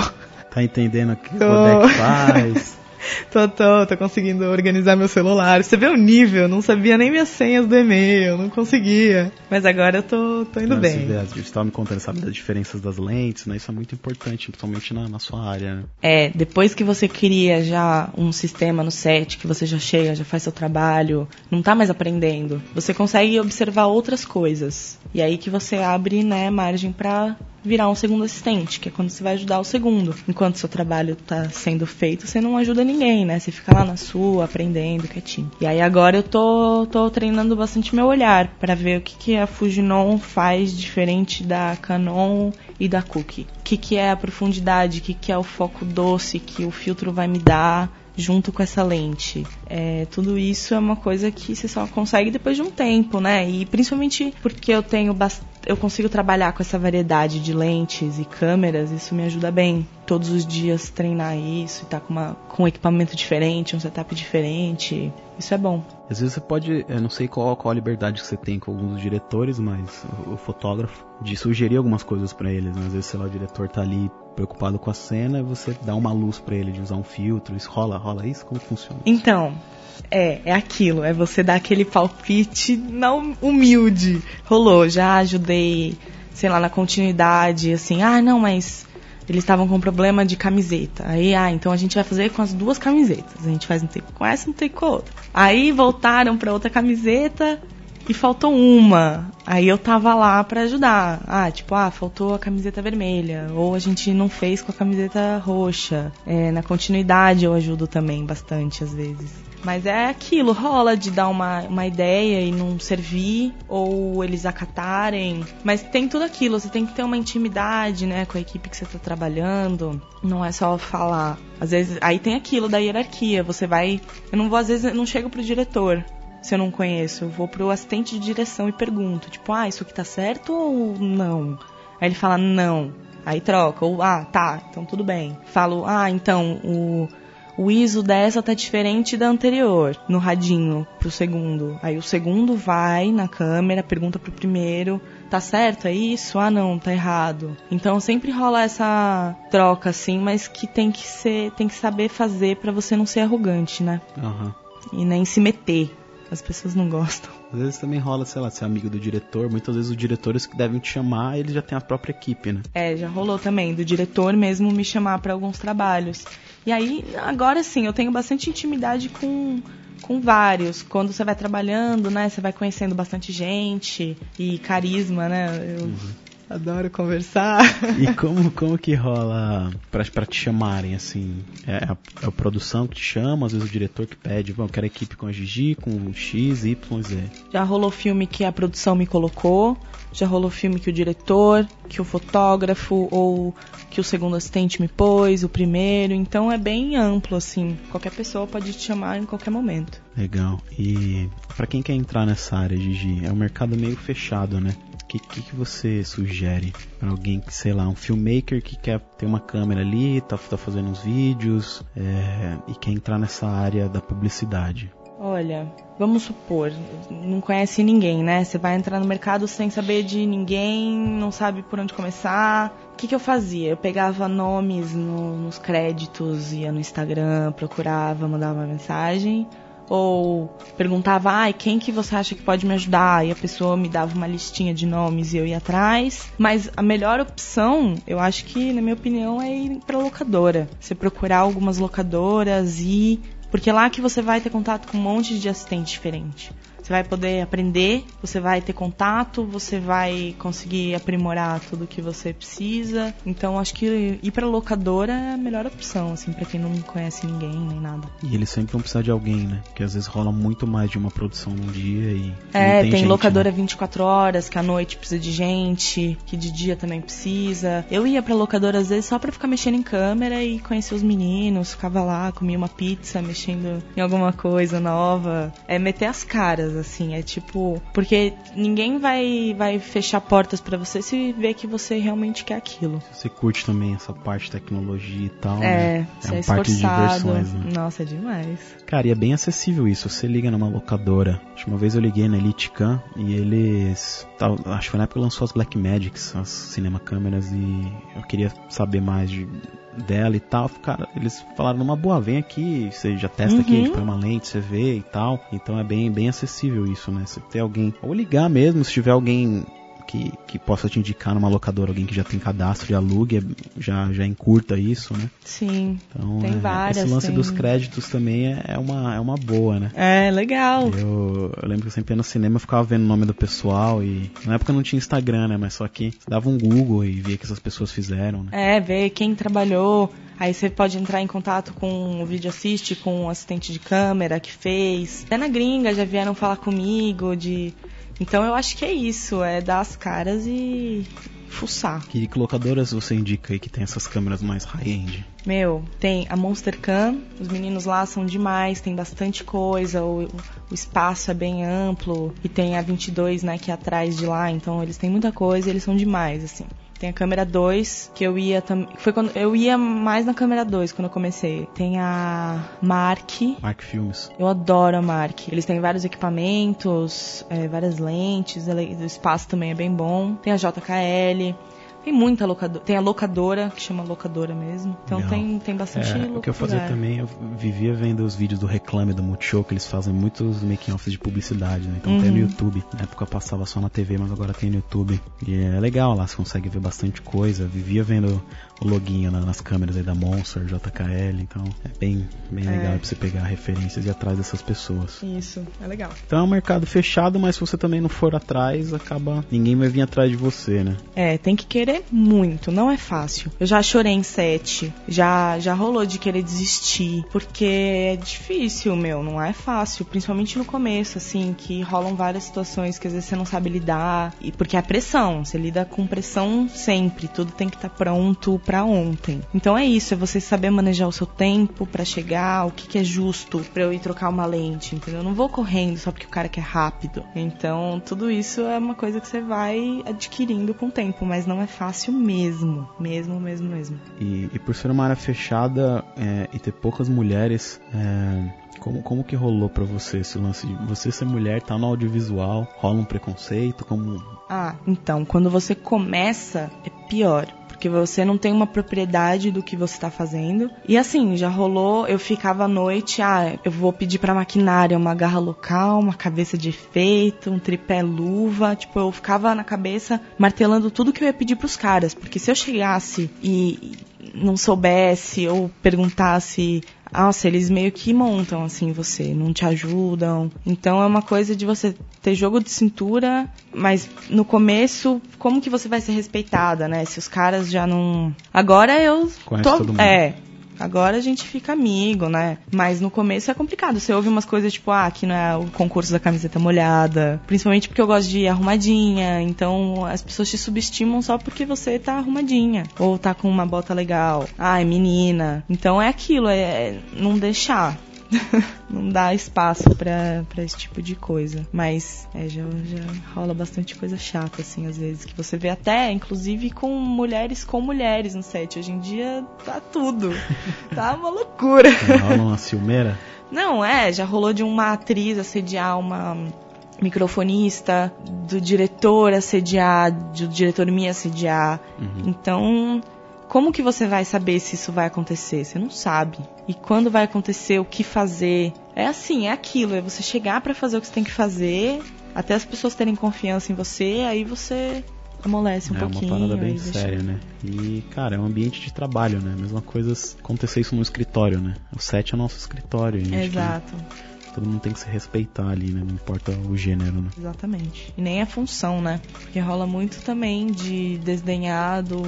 Tá entendendo o que o Codec faz? tô, tô, tô conseguindo organizar meu celular. Você vê o nível, não sabia nem minhas senhas do e-mail, não conseguia. Mas agora eu tô, tô indo não, bem. Você, você estava me contando, sabe, das diferenças das lentes, né? Isso é muito importante, principalmente na, na sua área, né? É, depois que você cria já um sistema no set, que você já chega, já faz seu trabalho, não tá mais aprendendo. Você consegue observar outras coisas. E aí que você abre, né, margem para virar um segundo assistente, que é quando você vai ajudar o segundo. Enquanto seu trabalho está sendo feito, você não ajuda ninguém, né? Você fica lá na sua, aprendendo, quietinho. E aí agora eu tô, tô treinando bastante meu olhar para ver o que, que a Fujinon faz diferente da Canon e da Cookie. O que, que é a profundidade, o que, que é o foco doce que o filtro vai me dar junto com essa lente. É, tudo isso é uma coisa que você só consegue depois de um tempo, né? E principalmente porque eu tenho bastante eu consigo trabalhar com essa variedade de lentes e câmeras, isso me ajuda bem. Todos os dias treinar isso e estar tá com, com um equipamento diferente, um setup diferente. Isso é bom. Às vezes você pode, eu não sei qual, qual a liberdade que você tem com alguns diretores, mas o, o fotógrafo, de sugerir algumas coisas para eles. Né? Às vezes, sei lá, o diretor tá ali preocupado com a cena você dá uma luz para ele de usar um filtro. Isso rola, rola isso? Como funciona? Então, é, é aquilo, é você dar aquele palpite não humilde. Rolou, já ajudei, sei lá, na continuidade, assim, ah, não, mas eles estavam com problema de camiseta. Aí, ah, então a gente vai fazer com as duas camisetas. A gente faz um take com essa um take com a outra. Aí voltaram para outra camiseta e faltou uma. Aí eu tava lá para ajudar. Ah, tipo, ah, faltou a camiseta vermelha. Ou a gente não fez com a camiseta roxa. É, na continuidade eu ajudo também bastante às vezes. Mas é aquilo, rola de dar uma, uma ideia e não servir, ou eles acatarem. Mas tem tudo aquilo, você tem que ter uma intimidade, né, com a equipe que você está trabalhando. Não é só falar. Às vezes, aí tem aquilo da hierarquia, você vai. Eu não vou, às vezes, não chego pro diretor se eu não conheço. Eu vou pro assistente de direção e pergunto, tipo, ah, isso aqui tá certo ou não? Aí ele fala, não. Aí troca, ou ah, tá, então tudo bem. Falo, ah, então o o ISO dessa tá diferente da anterior, no radinho, pro segundo. Aí o segundo vai na câmera, pergunta pro primeiro, tá certo? É isso? Ah, não, tá errado. Então sempre rola essa troca assim, mas que tem que ser, tem que saber fazer para você não ser arrogante, né? Uhum. E nem se meter. As pessoas não gostam. Às vezes também rola, sei lá, ser amigo do diretor. Muitas vezes os diretores que devem te chamar, eles já têm a própria equipe, né? É, já rolou também, do diretor mesmo me chamar para alguns trabalhos. E aí, agora sim, eu tenho bastante intimidade com, com vários. Quando você vai trabalhando, né? Você vai conhecendo bastante gente e carisma, né? Eu uhum. Adoro conversar. E como, como que rola pra, pra te chamarem, assim? É a, é a produção que te chama, às vezes o diretor que pede, bom, eu quero equipe com a Gigi, com X, Y, Z. Já rolou filme que a produção me colocou, já rolou filme que o diretor, que o fotógrafo ou que o segundo assistente me pôs, o primeiro. Então é bem amplo, assim. Qualquer pessoa pode te chamar em qualquer momento. Legal. E para quem quer entrar nessa área, Gigi, é um mercado meio fechado, né? Que, que, que, você sugere para alguém que, sei lá, um filmmaker que quer ter uma câmera ali, tá, tá fazendo uns vídeos é, e quer entrar nessa área da publicidade? Olha, vamos supor, não conhece ninguém, né? Você vai entrar no mercado sem saber de ninguém, não sabe por onde começar. O que, que eu fazia? Eu pegava nomes no, nos créditos, ia no Instagram, procurava, mandava uma mensagem. Ou perguntava, ai, quem que você acha que pode me ajudar? E a pessoa me dava uma listinha de nomes e eu ia atrás. Mas a melhor opção, eu acho que, na minha opinião, é ir pra locadora. Você procurar algumas locadoras e porque lá que você vai ter contato com um monte de assistente diferente. Você vai poder aprender, você vai ter contato, você vai conseguir aprimorar tudo que você precisa. Então acho que ir pra locadora é a melhor opção, assim, para quem não conhece ninguém nem nada. E eles sempre vão precisar de alguém, né? Que às vezes rola muito mais de uma produção num dia e. É, tem, tem, gente, locadora né? 24 horas, que à noite precisa de gente, que de dia também precisa. Eu ia pra locadora às vezes só pra ficar mexendo em câmera e conhecer os meninos, ficava lá, comia uma pizza, mexendo em alguma coisa nova. É meter as caras, assim, é tipo. Porque ninguém vai, vai fechar portas pra você se ver que você realmente quer aquilo. Você curte também essa parte de tecnologia e tal. É, né? você é, um parque de diversões, né? Nossa, é demais. Cara, e é bem acessível isso. Você liga numa locadora. Uma vez eu liguei na Elite Cam e eles. Acho que foi na época que lançou as Black Magics, as cinema câmeras, e eu queria saber mais de dela e tal. Cara, eles falaram numa boa, vem aqui, você já testa aqui, a gente Uhum. põe uma lente, você vê e tal. Então é bem, bem acessível isso, né? Você ter alguém. Ou ligar mesmo, se tiver alguém. Que, que possa te indicar numa locadora, alguém que já tem cadastro de alugue, é- já, já encurta isso, né? Sim. Então, Tem é, várias, esse lance tem- dos créditos também é, é uma, é uma boa, né? É, legal. Eu, eu lembro que eu sempre ia no cinema eu ficava vendo o nome do pessoal e na época não tinha Instagram, né? Mas só que você dava um Google e via que essas pessoas fizeram, né? É, ver quem trabalhou. Aí você pode entrar em contato com o vídeo assiste, com o assistente de câmera que fez. Até na gringa já vieram falar comigo de. Então eu acho que é isso, é dar as caras e fuçar. Que locadoras você indica aí que tem essas câmeras mais high-end? Meu, tem a Monster Cam, os meninos lá são demais, tem bastante coisa, o, o espaço é bem amplo, e tem a 22, né, que é atrás de lá, então eles têm muita coisa e eles são demais, assim. Tem a câmera 2, que eu ia também. Foi quando eu ia mais na câmera 2 quando eu comecei. Tem a Mark. Mark Filmes. Eu adoro a Mark. Eles têm vários equipamentos, é, várias lentes, o espaço também é bem bom. Tem a JKL. Tem muita locadora. Tem a locadora, que chama locadora mesmo. Então Legal. tem, tem bastante É, o que eu fazia também, eu vivia vendo os vídeos do Reclame do Multishow, que eles fazem muitos making-offs de publicidade, né? Então tem no Uhum. YouTube. Na época eu passava só na TV, mas agora tem no YouTube. E é legal lá, você consegue ver bastante coisa. Vivia vendo o loginho na- nas câmeras aí da Monster, JKL, então é bem, bem É. legal pra você pegar referências e ir atrás dessas pessoas. Isso, é legal. Então é um mercado fechado, mas se você também não for atrás, acaba. ninguém vai vir atrás de você, né? É, tem que querer muito, não é fácil. Eu já chorei em set, já, já rolou de querer desistir, porque é difícil, meu, não é fácil, principalmente no começo, assim, que rolam várias situações que às vezes você não sabe lidar, e porque é pressão, você lida com pressão sempre, tudo tem que estar pronto pra ontem. Então é isso, é você saber manejar o seu tempo pra chegar, o que, que é justo pra eu ir trocar uma lente, entendeu? Eu não vou correndo só porque o cara quer rápido. Então, tudo isso é uma coisa que você vai adquirindo com o tempo, mas não é fácil mesmo, mesmo, mesmo, mesmo. E, e por ser uma área fechada é, e ter poucas mulheres, é, como, como que rolou pra você esse lance de você ser mulher, tá no audiovisual, rola um preconceito, como... Ah, então, quando você começa, é pior. Porque você não tem uma propriedade do que você tá fazendo. E assim, já rolou, eu ficava à noite, ah, eu vou pedir pra maquinária uma garra local, uma cabeça de efeito, um tripé luva. Tipo, eu ficava na cabeça martelando tudo que eu ia pedir pros caras. Porque se eu chegasse e não soubesse ou perguntasse nossa, eles meio que montam assim você, não te ajudam. Então é uma coisa de você ter jogo de cintura, mas no começo, como que você vai ser respeitada, né? Se os caras já não. Agora eu Conhece tô. todo mundo. É. Agora a gente fica amigo, né? Mas no começo é complicado. Você ouve umas coisas tipo, ah, aqui não é o concurso da camiseta molhada. Principalmente porque eu gosto de ir arrumadinha. Então as pessoas te subestimam só porque você tá arrumadinha. Ou tá com uma bota legal. Ah, é menina. Então é aquilo, é não deixar. não dá espaço pra, pra esse tipo de coisa. Mas é, já, já rola bastante coisa chata, assim, às vezes. Que você vê até, inclusive, com mulheres com mulheres no set. Hoje em dia tá tudo. tá uma loucura. rola uma ciumeira? Não, é, já rolou de uma atriz assediar uma microfonista, do diretor assediar, do diretor me assediar. Uhum. Então, como que você vai saber se isso vai acontecer? Você não sabe. E quando vai acontecer, o que fazer? É assim, é aquilo, é você chegar pra fazer o que você tem que fazer, até as pessoas terem confiança em você, aí você amolece um é pouquinho. uma parada bem séria, né? E, cara, é um ambiente de trabalho, né? Mesma coisa acontecer isso no escritório, né? O set é nosso escritório, gente. Exato, Todo mundo tem que se respeitar ali, né? Não importa o gênero, né? exatamente. E nem a função, né? Porque rola muito também de desdenhar do,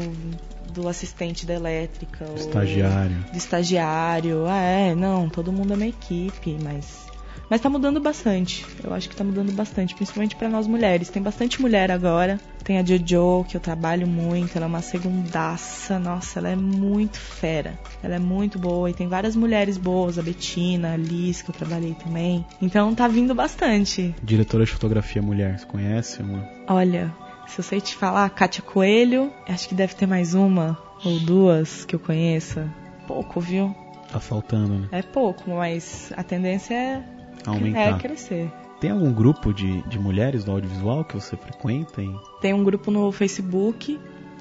do assistente da elétrica. ou Estagiário. Do estagiário. Ah, é, não, todo mundo é uma equipe, mas. Mas tá mudando bastante. Eu acho que tá mudando bastante, principalmente pra nós mulheres. Tem bastante mulher agora. Tem a Jojo, que eu trabalho muito. Ela é uma segundaça. Nossa, ela é muito fera. Ela é muito boa. E tem várias mulheres boas. A Betina, a Liz, que eu trabalhei também. Então tá vindo bastante. Diretora de fotografia mulher, você conhece uma? Olha, se eu sei te falar, Kátia Coelho. Acho que deve ter mais uma ou duas que eu conheça. Pouco, viu? Tá faltando, né? É pouco, mas a tendência é, Aumentar. é crescer. Tem algum grupo de, de mulheres do audiovisual que você frequenta? hein? Tem um grupo no Facebook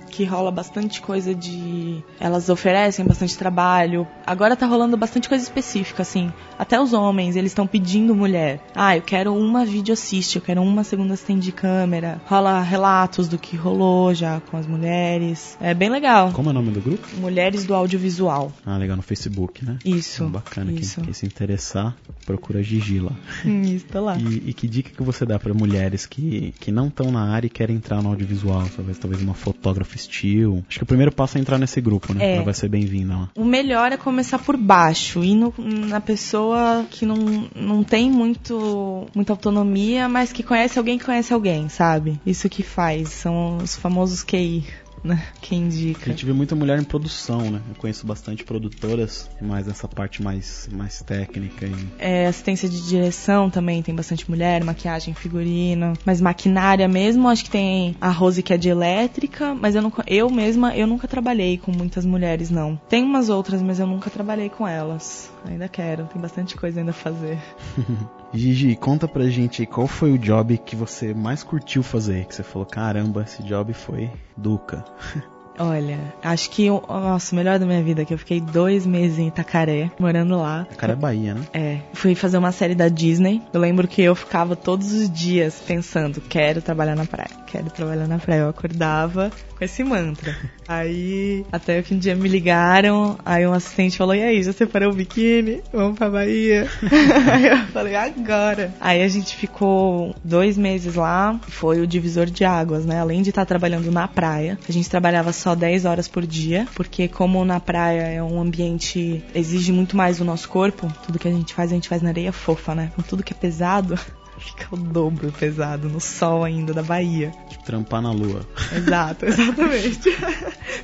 que rola bastante coisa de. Elas oferecem bastante trabalho. Agora tá rolando bastante coisa específica, assim. Até os homens, eles estão pedindo mulher. Ah, eu quero uma vídeo assiste, eu quero uma segunda assistente de câmera. Rola relatos do que rolou já com as mulheres. É bem legal. Como é o nome do grupo? Mulheres do audiovisual. Ah, legal, no Facebook, né? Isso. Ah, bacana, quem, Isso. quem se interessar, procura Gigi lá. Isso, tá lá. E, e que dica que você dá para mulheres que, que não estão na área e querem entrar no audiovisual? Talvez, talvez uma fotógrafa estilo. Acho que o primeiro passo é entrar nesse grupo, né? É. Ela vai ser bem-vinda lá. O melhor é começar por baixo, ir no- na pessoa que não, não tem muito, muita autonomia, mas que conhece alguém que conhece alguém, sabe? Isso que faz, são os famosos QI, né? Que A indica. gente vê muita mulher em produção, né? Eu conheço bastante produtoras, mais nessa parte mais, mais técnica. E... É, assistência de direção também tem bastante mulher, maquiagem, figurino, mas maquinária mesmo, acho que tem a Rose que é de elétrica, mas eu, co- eu mesma, eu nunca trabalhei com muitas mulheres, não. Tem umas outras, mas eu nunca trabalhei com elas. Ainda quero, tem bastante coisa ainda a fazer. Gigi, conta pra gente aí qual foi o job que você mais curtiu fazer? Que você falou, caramba, esse job foi Duca. Olha, acho que o nossa, o melhor da minha vida é que eu fiquei dois meses em Itacaré, morando lá. A cara é Bahia, né? É, fui fazer uma série da Disney. Eu lembro que eu ficava todos os dias pensando, quero trabalhar na praia, quero trabalhar na praia. Eu acordava com esse mantra. Aí, até que um dia me ligaram, aí um assistente falou, e aí, já separou o biquíni? Vamos pra Bahia? aí eu falei, agora. Aí a gente ficou dois meses lá, foi o divisor de águas, né? Além de estar trabalhando na praia, a gente trabalhava só 10 horas por dia, porque como na praia é um ambiente exige muito mais do nosso corpo, tudo que a gente faz, a gente faz na areia fofa, né? Com tudo que é pesado, fica o dobro pesado no sol ainda da Bahia. Tipo, trampar na lua. Exato, exatamente.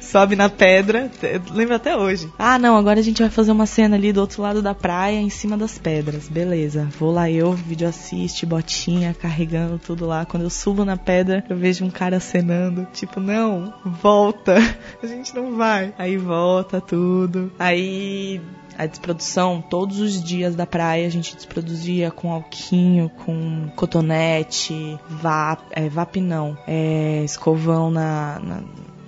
Sobe na pedra, lembro até hoje. Ah, não, agora a gente vai fazer uma cena ali do outro lado da praia, em cima das pedras. Beleza, vou lá eu, vídeo assiste, botinha, carregando tudo lá. Quando eu subo na pedra, eu vejo um cara acenando, tipo, não, volta, a gente não vai. Aí volta tudo. Aí a desprodução, todos os dias da praia a gente desproduzia com alquinho, com cotonete, vap, é, vap não, é, escovão na, na-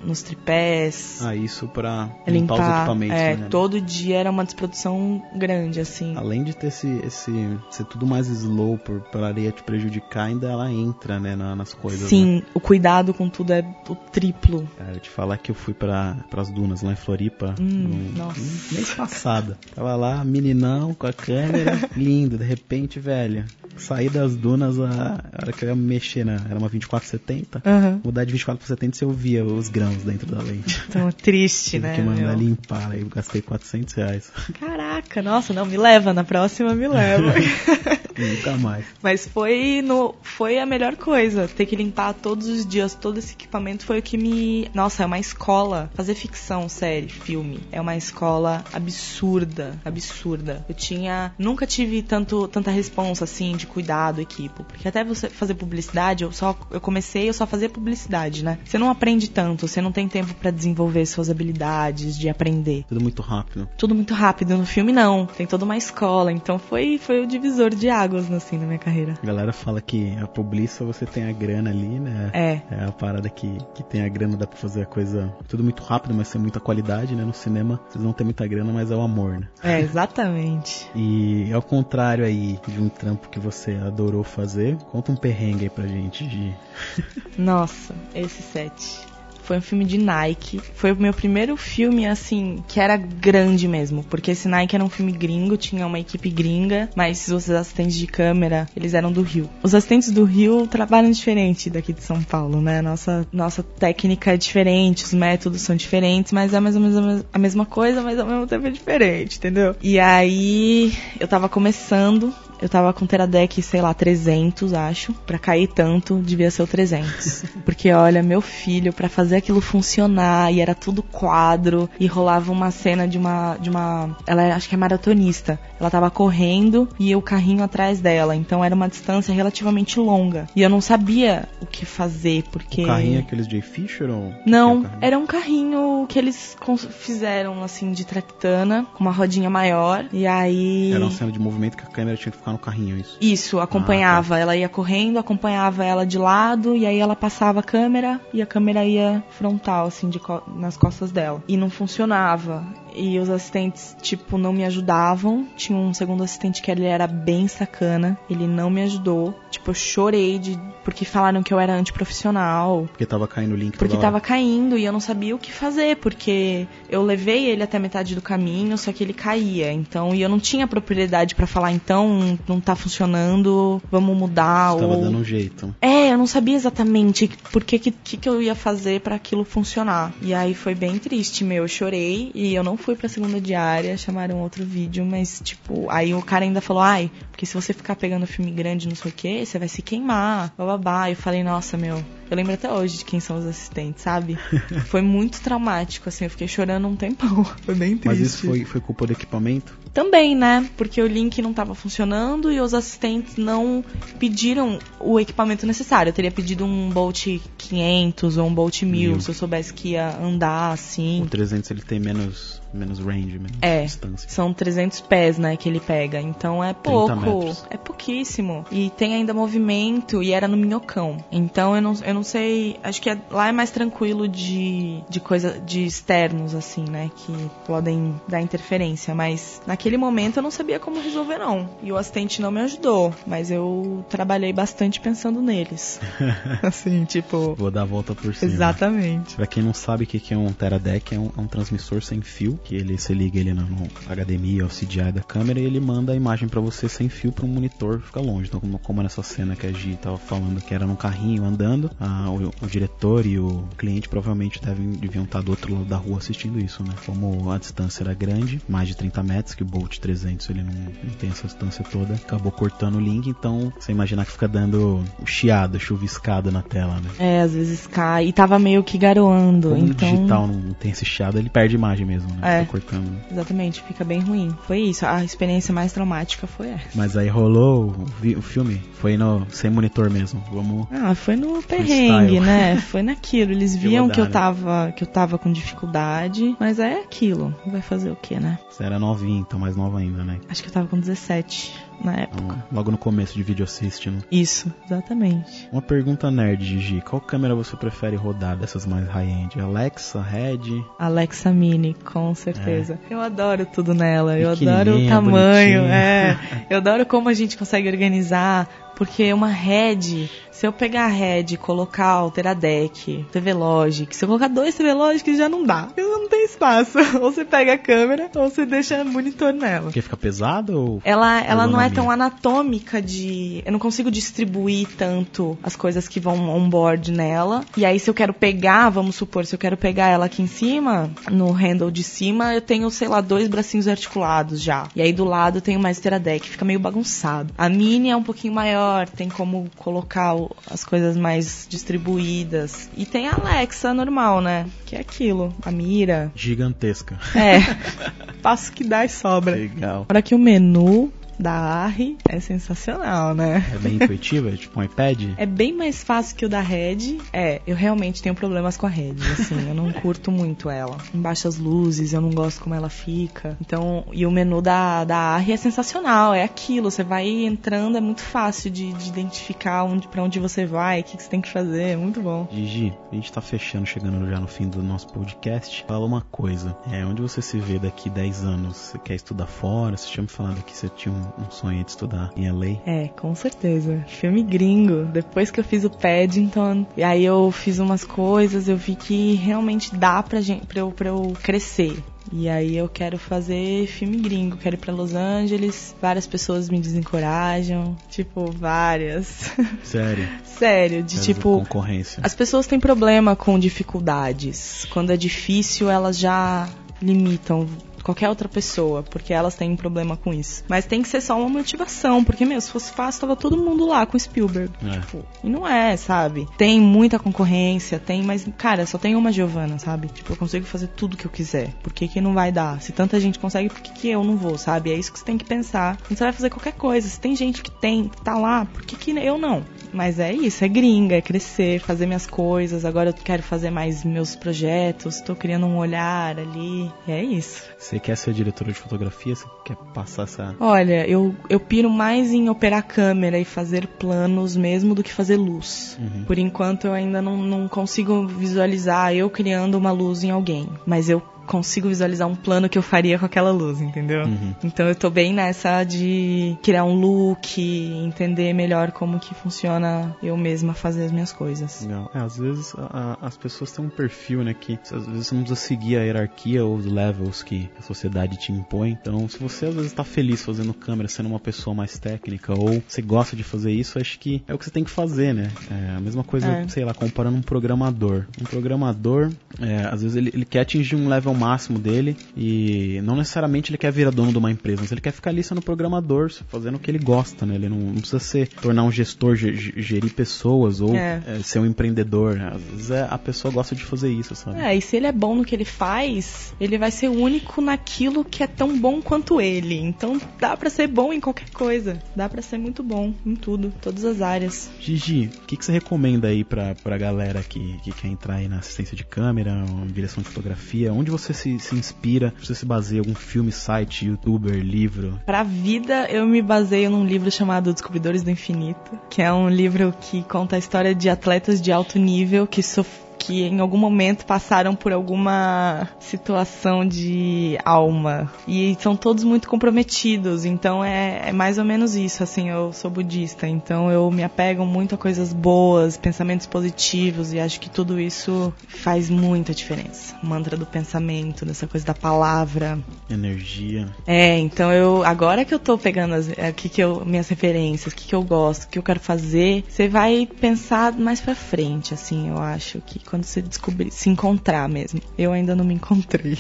nos tripés. Ah, isso pra limpar, os limpar, equipamentos, é, né? todo dia era uma desprodução grande, assim. Além de ter esse, esse ser tudo mais slow por, pra areia te prejudicar, ainda ela entra, né, na- nas coisas. né? Sim, o cuidado com tudo é o triplo. Cara, eu te falar que eu fui pra, pras dunas lá em Floripa Hum, no, nossa. no mês passado. Tava lá, meninão, com a câmera, lindo. De repente, velho, saí das dunas, a, a hora que eu ia mexer, na, era uma 2470. Aham. Mudar de 24 pra 70 você ouvia os grãos dentro da lente. Então, triste, Tive né? que mandar meu? limpar, aí eu gastei 400 reais. Caraca, nossa, não, me leva, na próxima me leva. Nunca mais. Mas foi no foi a melhor coisa. Ter que limpar todos os dias todo esse equipamento foi o que me. Nossa, é uma escola. Fazer ficção, série, filme. É uma escola absurda. Absurda. Eu tinha. Nunca tive tanto, tanta responsa assim de cuidado, equipe. Porque até você fazer publicidade, eu só eu comecei, eu só fazia publicidade, né? Você não aprende tanto, você não tem tempo pra desenvolver suas habilidades, de aprender. Tudo muito rápido. Tudo muito rápido no filme, não. Tem toda uma escola. Então foi, foi o divisor de águas. Águas assim na minha carreira. A galera fala que a publiça você tem a grana ali, né? É. É a parada que, que tem a grana, dá pra fazer a coisa tudo muito rápido, mas sem muita qualidade, né? No cinema vocês vão ter muita grana, mas é o amor, né? É, exatamente. E ao contrário aí de um trampo que você adorou fazer, conta um perrengue aí pra gente, Gi. Nossa, esse set. Foi um filme de Nike. Foi o meu primeiro filme, assim, que era grande mesmo. Porque esse Nike era um filme gringo, tinha uma equipe gringa, mas os assistentes de câmera, eles eram do Rio. Os assistentes do Rio trabalham diferente daqui de São Paulo, né? Nossa, nossa técnica é diferente, os métodos são diferentes, mas é mais ou menos a mesma coisa, mas ao mesmo tempo é diferente, entendeu? E aí, eu tava começando, eu tava com Teradec, sei lá, 300, acho. Pra cair tanto, devia ser o 300. Porque, olha, meu filho, pra fazer aquilo funcionar, e era tudo quadro, e rolava uma cena de uma. de uma. Ela é, acho que é maratonista. Ela tava correndo e o carrinho atrás dela. Então era uma distância relativamente longa. E eu não sabia o que fazer, porque. O carrinho é aqueles Jay Fisher ou. Não, é o carrinho? era um carrinho que eles fizeram, assim, de tractana, com uma rodinha maior. E aí. Era uma cena de movimento que a câmera tinha que ficar no carrinho, isso. Isso, acompanhava. Ela ia correndo, acompanhava ela de lado, e aí ela passava a câmera e a câmera ia frontal, assim, co- nas costas dela. E não funcionava. E os assistentes, tipo, não me ajudavam. Tinha um segundo assistente que ele era bem sacana. Ele não me ajudou. Tipo, eu chorei de. Porque falaram que eu era antiprofissional. Porque tava caindo o link Porque tava caindo e eu não sabia o que fazer, porque eu levei ele até metade do caminho, só que ele caía. Então, e eu não tinha propriedade pra falar, então, não tá funcionando, vamos mudar. Você tava ou... dando um jeito. É, eu não sabia exatamente por que, que, que eu ia fazer pra aquilo funcionar. E aí foi bem triste, meu. Eu chorei e eu não fui pra segunda diária, chamaram outro vídeo, mas, tipo, aí o cara ainda falou, ai, porque se você ficar pegando filme grande, não sei o que, você vai se queimar, bababá. Eu falei, nossa, meu. Eu lembro até hoje de quem são os assistentes, sabe? foi muito traumático, assim, eu fiquei chorando um tempão. Foi bem triste. Mas isso foi, foi culpa do equipamento? Também, né? Porque o link não estava funcionando e os assistentes não pediram o equipamento necessário. Eu teria pedido um Bolt 500 ou um Bolt 1000 Mil. se eu soubesse que ia andar assim. O 300 ele tem menos, menos range, menos É, distância. são 300 pés, né, que ele pega. Então é 30 pouco, é pouquíssimo. E tem ainda movimento e era no minhocão. Então eu não, eu não sei, acho que é- lá é mais tranquilo de, de coisa de externos assim, né, que podem dar interferência, mas naquele momento eu não sabia como resolver não. E o assistente não me ajudou, mas eu trabalhei bastante pensando neles. assim, tipo, Vou dar a volta por cima. exatamente. Pra quem não sabe o que é um Teradec, é um, é um transmissor sem fio, que ele se liga ele no, HDMI ou CDI da câmera e ele manda a imagem pra você sem fio pra um monitor ficar longe. Então, como, como nessa cena que a Gi tava falando, que era num carrinho andando, a- o, o diretor e o cliente provavelmente devem, deviam estar do outro lado da rua assistindo isso, né? Como a distância era grande, mais de 30 metros, que o Bolt 300 ele não, não tem essa distância toda, acabou cortando o link, então você imaginar que fica dando chiado, chuviscado na tela, né? É, às vezes cai. E tava meio que garoando. Como então... digital não tem esse chiado, ele perde imagem mesmo, né? É. Fica cortando. né? Exatamente, fica bem ruim. Foi isso, a experiência mais traumática foi essa. Mas aí rolou o, o filme, foi no sem monitor mesmo. Vamos. Ah, foi no perrengue, né? Foi naquilo. Eles viam que eu né? tava, que eu tava com dificuldade, mas é aquilo. Vai fazer o quê, né? Você era novinho, então mais nova ainda, né? Acho que eu tava com 17 na época. Então, logo no começo de vídeo assist, né? Isso, exatamente. Uma pergunta nerd, Gigi. Qual câmera você prefere rodar dessas mais high-end? Alexa, Red? Alexa Mini, com certeza. Eu adoro tudo nela. Eu adoro o tamanho, bonitinha. é. Eu adoro como a gente consegue organizar. Porque uma head, se eu pegar a head e colocar o Teradec, TV Logic, se eu colocar dois TV Logic já não dá. Tem espaço. Ou você pega a câmera ou você deixa monitor nela. Porque fica pesado ou. Ela, ela não é tão anatômica de. Eu não consigo distribuir tanto as coisas que vão on-board nela. E aí, se eu quero pegar, vamos supor, se eu quero pegar ela aqui em cima, no handle de cima, eu tenho, sei lá, dois bracinhos articulados já. E aí do lado eu tenho mais Teradec, fica meio bagunçado. A Mini é um pouquinho maior, tem como colocar as coisas mais distribuídas. E tem a Alexa normal, né? Que é aquilo, a mira. Gigantesca. É. Passo que dá e sobra. Legal. Fora que o menu da Arri é sensacional, né? É bem intuitiva, é tipo um iPad? É bem mais fácil que o da Red. É, eu realmente tenho problemas com a Red, assim, eu não curto muito ela. Embaixo as luzes, eu não gosto como ela fica. Então, e o menu da, da Arri é sensacional, é aquilo, você vai entrando, é muito fácil de, de identificar onde, pra onde você vai, o que, que você tem que fazer, é muito bom. Gigi, a gente tá fechando, chegando já no fim do nosso podcast. Fala uma coisa, é, onde você se vê daqui 10 anos? Você quer estudar fora? Você tinha me falado que você tinha um, um sonho de estudar em LA? É, com certeza. Filme gringo. Depois que eu fiz o Paddington, e aí eu fiz umas coisas, eu vi que realmente dá pra, gente, pra, eu, pra eu crescer. E aí eu quero fazer filme gringo, quero ir pra Los Angeles. Várias pessoas me desencorajam, tipo, várias. Sério? Sério, de Essa tipo. Concorrência. As pessoas têm problema com dificuldades. Quando é difícil, elas já limitam qualquer outra pessoa, porque elas têm um problema com isso. Mas tem que ser só uma motivação, porque, meu, se fosse fácil, tava todo mundo lá com Spielberg. É. Tipo, e não é, sabe? Tem muita concorrência, tem, mas, cara, só tem uma Giovana, sabe? Tipo, eu consigo fazer tudo que eu quiser. Por que, que não vai dar? Se tanta gente consegue, por que, que eu não vou, sabe? É isso que você tem que pensar. Quando você vai fazer qualquer coisa, se tem gente que tem, que tá lá, por que, que eu não? Mas é isso, é gringa, é crescer, fazer minhas coisas. Agora eu quero fazer mais meus projetos, tô criando um olhar ali. E é isso. Você quer ser diretora de fotografia? Você quer passar essa. Olha, eu, eu piro mais em operar câmera e fazer planos mesmo do que fazer luz. Uhum. Por enquanto eu ainda não, não consigo visualizar eu criando uma luz em alguém. Mas eu consigo visualizar um plano que eu faria com aquela luz, entendeu? Uhum. Então eu tô bem nessa de criar um look, entender melhor como que funciona eu mesma fazer as minhas coisas. Legal. É, às vezes a- a- as pessoas têm um perfil, né, que às vezes você não precisa seguir a hierarquia ou os levels que a sociedade te impõe. Então, se você às vezes tá feliz fazendo câmera, sendo uma pessoa mais técnica, ou você gosta de fazer isso, acho que é o que você tem que fazer, né? É a mesma coisa, É. sei lá, comparando um programador. Um programador, é, às vezes ele, ele quer atingir um level máximo dele e não necessariamente ele quer virar dono de uma empresa, mas ele quer ficar ali sendo programador, fazendo o que ele gosta, né? Ele não, não precisa ser, tornar um gestor, ge- ge- gerir pessoas ou É. é, ser um empreendedor. né? Às vezes é, a pessoa gosta de fazer isso, sabe? É, e se ele é bom no que ele faz, ele vai ser único naquilo que é tão bom quanto ele. Então dá pra ser bom em qualquer coisa. Dá pra ser muito bom em tudo, todas as áreas. Gigi, o que, que você recomenda aí pra, pra galera que, que quer entrar aí na assistência de câmera, direção de fotografia? Onde você se, se inspira? Você se baseia em algum filme, site, youtuber, livro? Pra vida, eu me baseio num livro chamado Descobridores do Infinito, que é um livro que conta a história de atletas de alto nível que sof que em algum momento passaram por alguma situação de alma. E são todos muito comprometidos, então é, é mais ou menos isso, assim, eu sou budista, então eu me apego muito a coisas boas, pensamentos positivos, e acho que tudo isso faz muita diferença. O mantra do pensamento, dessa coisa da palavra, Energia. é, então eu agora que eu tô pegando as é, que que eu minhas referências, o que que eu gosto, o que eu quero fazer, você vai pensar mais pra frente, assim, eu acho que quando você descobrir, se encontrar mesmo. Eu ainda não me encontrei.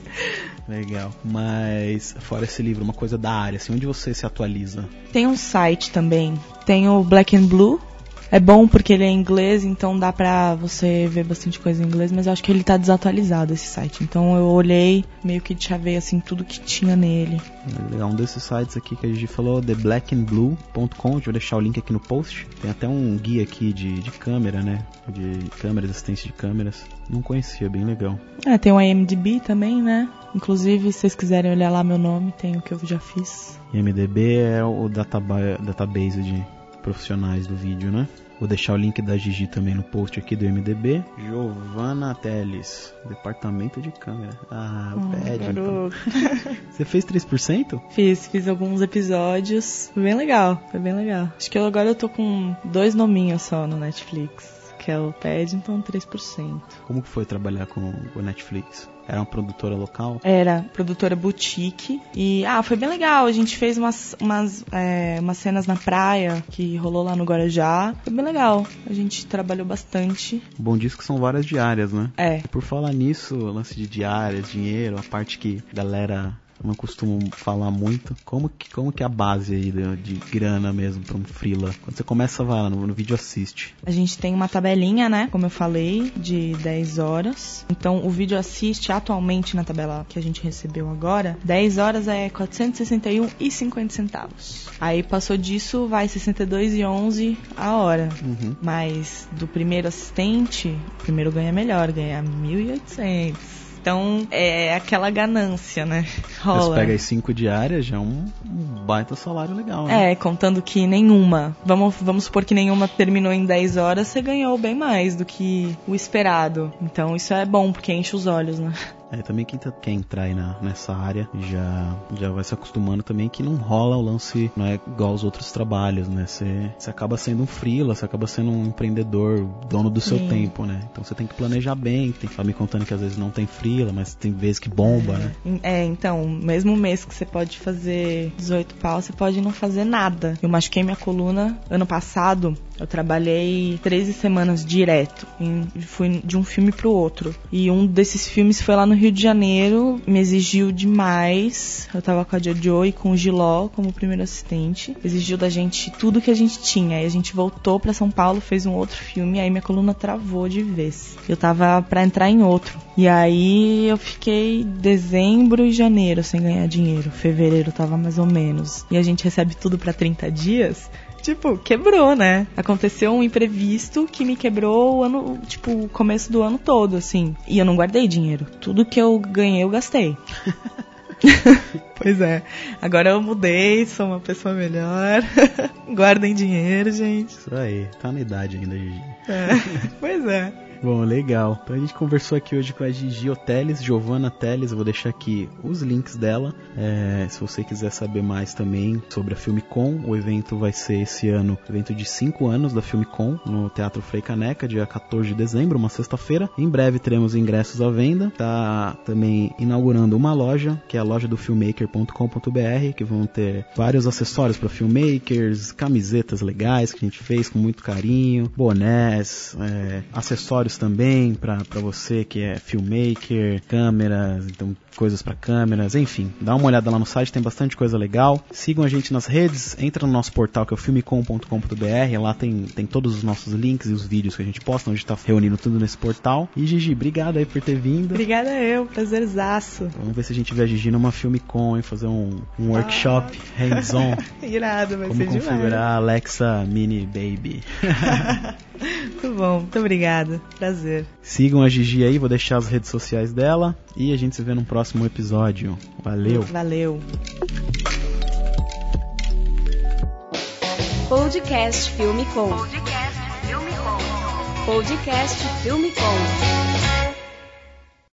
Legal. Mas, fora esse livro, uma coisa da área, assim, onde você se atualiza? Tem um site também, tem o Black and Blue. É bom porque ele é em inglês, então dá pra você ver bastante coisa em inglês, mas eu acho que ele tá desatualizado esse site. Então eu olhei, meio que chavei assim tudo que tinha nele. Legal, um desses sites aqui que a gente falou, theblackandblue.com, vai deixar o link aqui no post. Tem até um guia aqui de, de câmera, né? De câmeras, assistência de câmeras. Não conhecia, bem legal. É, tem o IMDb também, né? Inclusive, se vocês quiserem olhar lá meu nome, tem o que eu já fiz. IMDB é o databa database de profissionais do vídeo, né? Vou deixar o link da Gigi também no post aqui do MDB. Giovana Teles, departamento de câmera. Ah, Hum, pede. então. Você fez 3%? Fiz, fiz alguns episódios. Foi bem legal, foi bem legal. Acho que eu, agora eu tô com dois nominhos só no Netflix. Que é o Paddington 3%. Como que foi trabalhar com o Netflix? Era uma produtora local? Era produtora boutique. E, ah, foi bem legal. A gente fez umas, umas, é, umas cenas na praia que rolou lá no Guarujá. Foi bem legal. A gente trabalhou bastante. O bom disso que são várias diárias, né? É. Por falar nisso, lance de diárias, dinheiro, a parte que a galera eu não costumo falar muito. Como que, como que é a base aí de, de grana mesmo pra um freela? Quando você começa lá no, no vídeo assiste. A gente tem uma tabelinha, né? Como eu falei, de 10 horas. Então o vídeo assiste atualmente na tabela que a gente recebeu agora, 10 horas é 461,50 centavos. Aí passou disso, vai 62,11 a hora. Uhum. Mas do primeiro assistente, o primeiro ganha melhor, ganha 1.800. Então é aquela ganância, né? Você Rola. pega as 5 diárias, já é um, um baita salário legal, né? É, contando que nenhuma. Vamos, vamos supor que nenhuma terminou em 10 horas, você ganhou bem mais do que o esperado. Então isso é bom, porque enche os olhos, né? É, também quem tá- quer entrar aí na, nessa área já, já vai se acostumando também que não rola o lance, não é igual aos outros trabalhos, né? Você, você acaba sendo um freela, você acaba sendo um empreendedor, dono do seu Sim. tempo, né? Então você tem que planejar bem, tem que estar me contando que às vezes não tem freela, mas tem vezes que bomba, né? É, então, mesmo mês que você pode fazer 18 pau, você pode não fazer nada. Eu machuquei minha coluna ano passado. Eu trabalhei 13 semanas direto. Em- fui de um filme pro outro. E um desses filmes foi lá no Rio de Janeiro. Me exigiu demais. Eu tava com a Jojo e com o Giló como primeiro assistente. Exigiu da gente tudo que a gente tinha. Aí a gente voltou pra São Paulo, fez um outro filme. Aí minha coluna travou de vez. Eu tava pra entrar em outro. E aí eu fiquei dezembro e janeiro sem ganhar dinheiro. Fevereiro tava mais ou menos. E a gente recebe tudo pra 30 dias. Tipo, quebrou, né? Aconteceu um imprevisto que me quebrou o ano, tipo, o começo do ano todo, assim. E eu não guardei dinheiro. Tudo que eu ganhei, eu gastei. pois é. Agora eu mudei, sou uma pessoa melhor. Guardem dinheiro, gente. Isso aí, tá na idade ainda, Gigi. É. Pois é. Bom, legal. Então a gente conversou aqui hoje com a Gigi Oteles, Giovanna Teles. Eu vou deixar aqui os links dela. É, se você quiser saber mais também sobre a Filmicon, o evento vai ser esse ano, evento de 5 anos da Filmicon, no Teatro Frei Caneca, dia 14 de dezembro, uma sexta-feira. Em breve teremos ingressos à venda. Tá também inaugurando uma loja, que é a loja do filmmaker.com.br, que vão ter vários acessórios para filmmakers, camisetas legais que a gente fez com muito carinho, bonés, é, acessórios também para você que é filmmaker, câmeras, então coisas para câmeras, enfim, dá uma olhada lá no site, tem bastante coisa legal. Sigam a gente nas redes, entra no nosso portal que é o filmecom.com.br, lá tem, tem todos os nossos links e os vídeos que a gente posta, onde está reunindo tudo nesse portal. E Gigi, obrigado aí por ter vindo. Obrigada eu, prazerzaço. Vamos ver se a gente vê a Gigi numa Filmicon e fazer um, um workshop hands-on. Irado, vai Como ser configurar a Alexa Mini Baby. demais. Muito bom, muito obrigada. Prazer. Sigam a Gigi aí, vou deixar as redes sociais dela e a gente se vê num próximo episódio. Valeu! Valeu. Podcast Filme Com. Podcast Filme Com. Podcast Filme Com.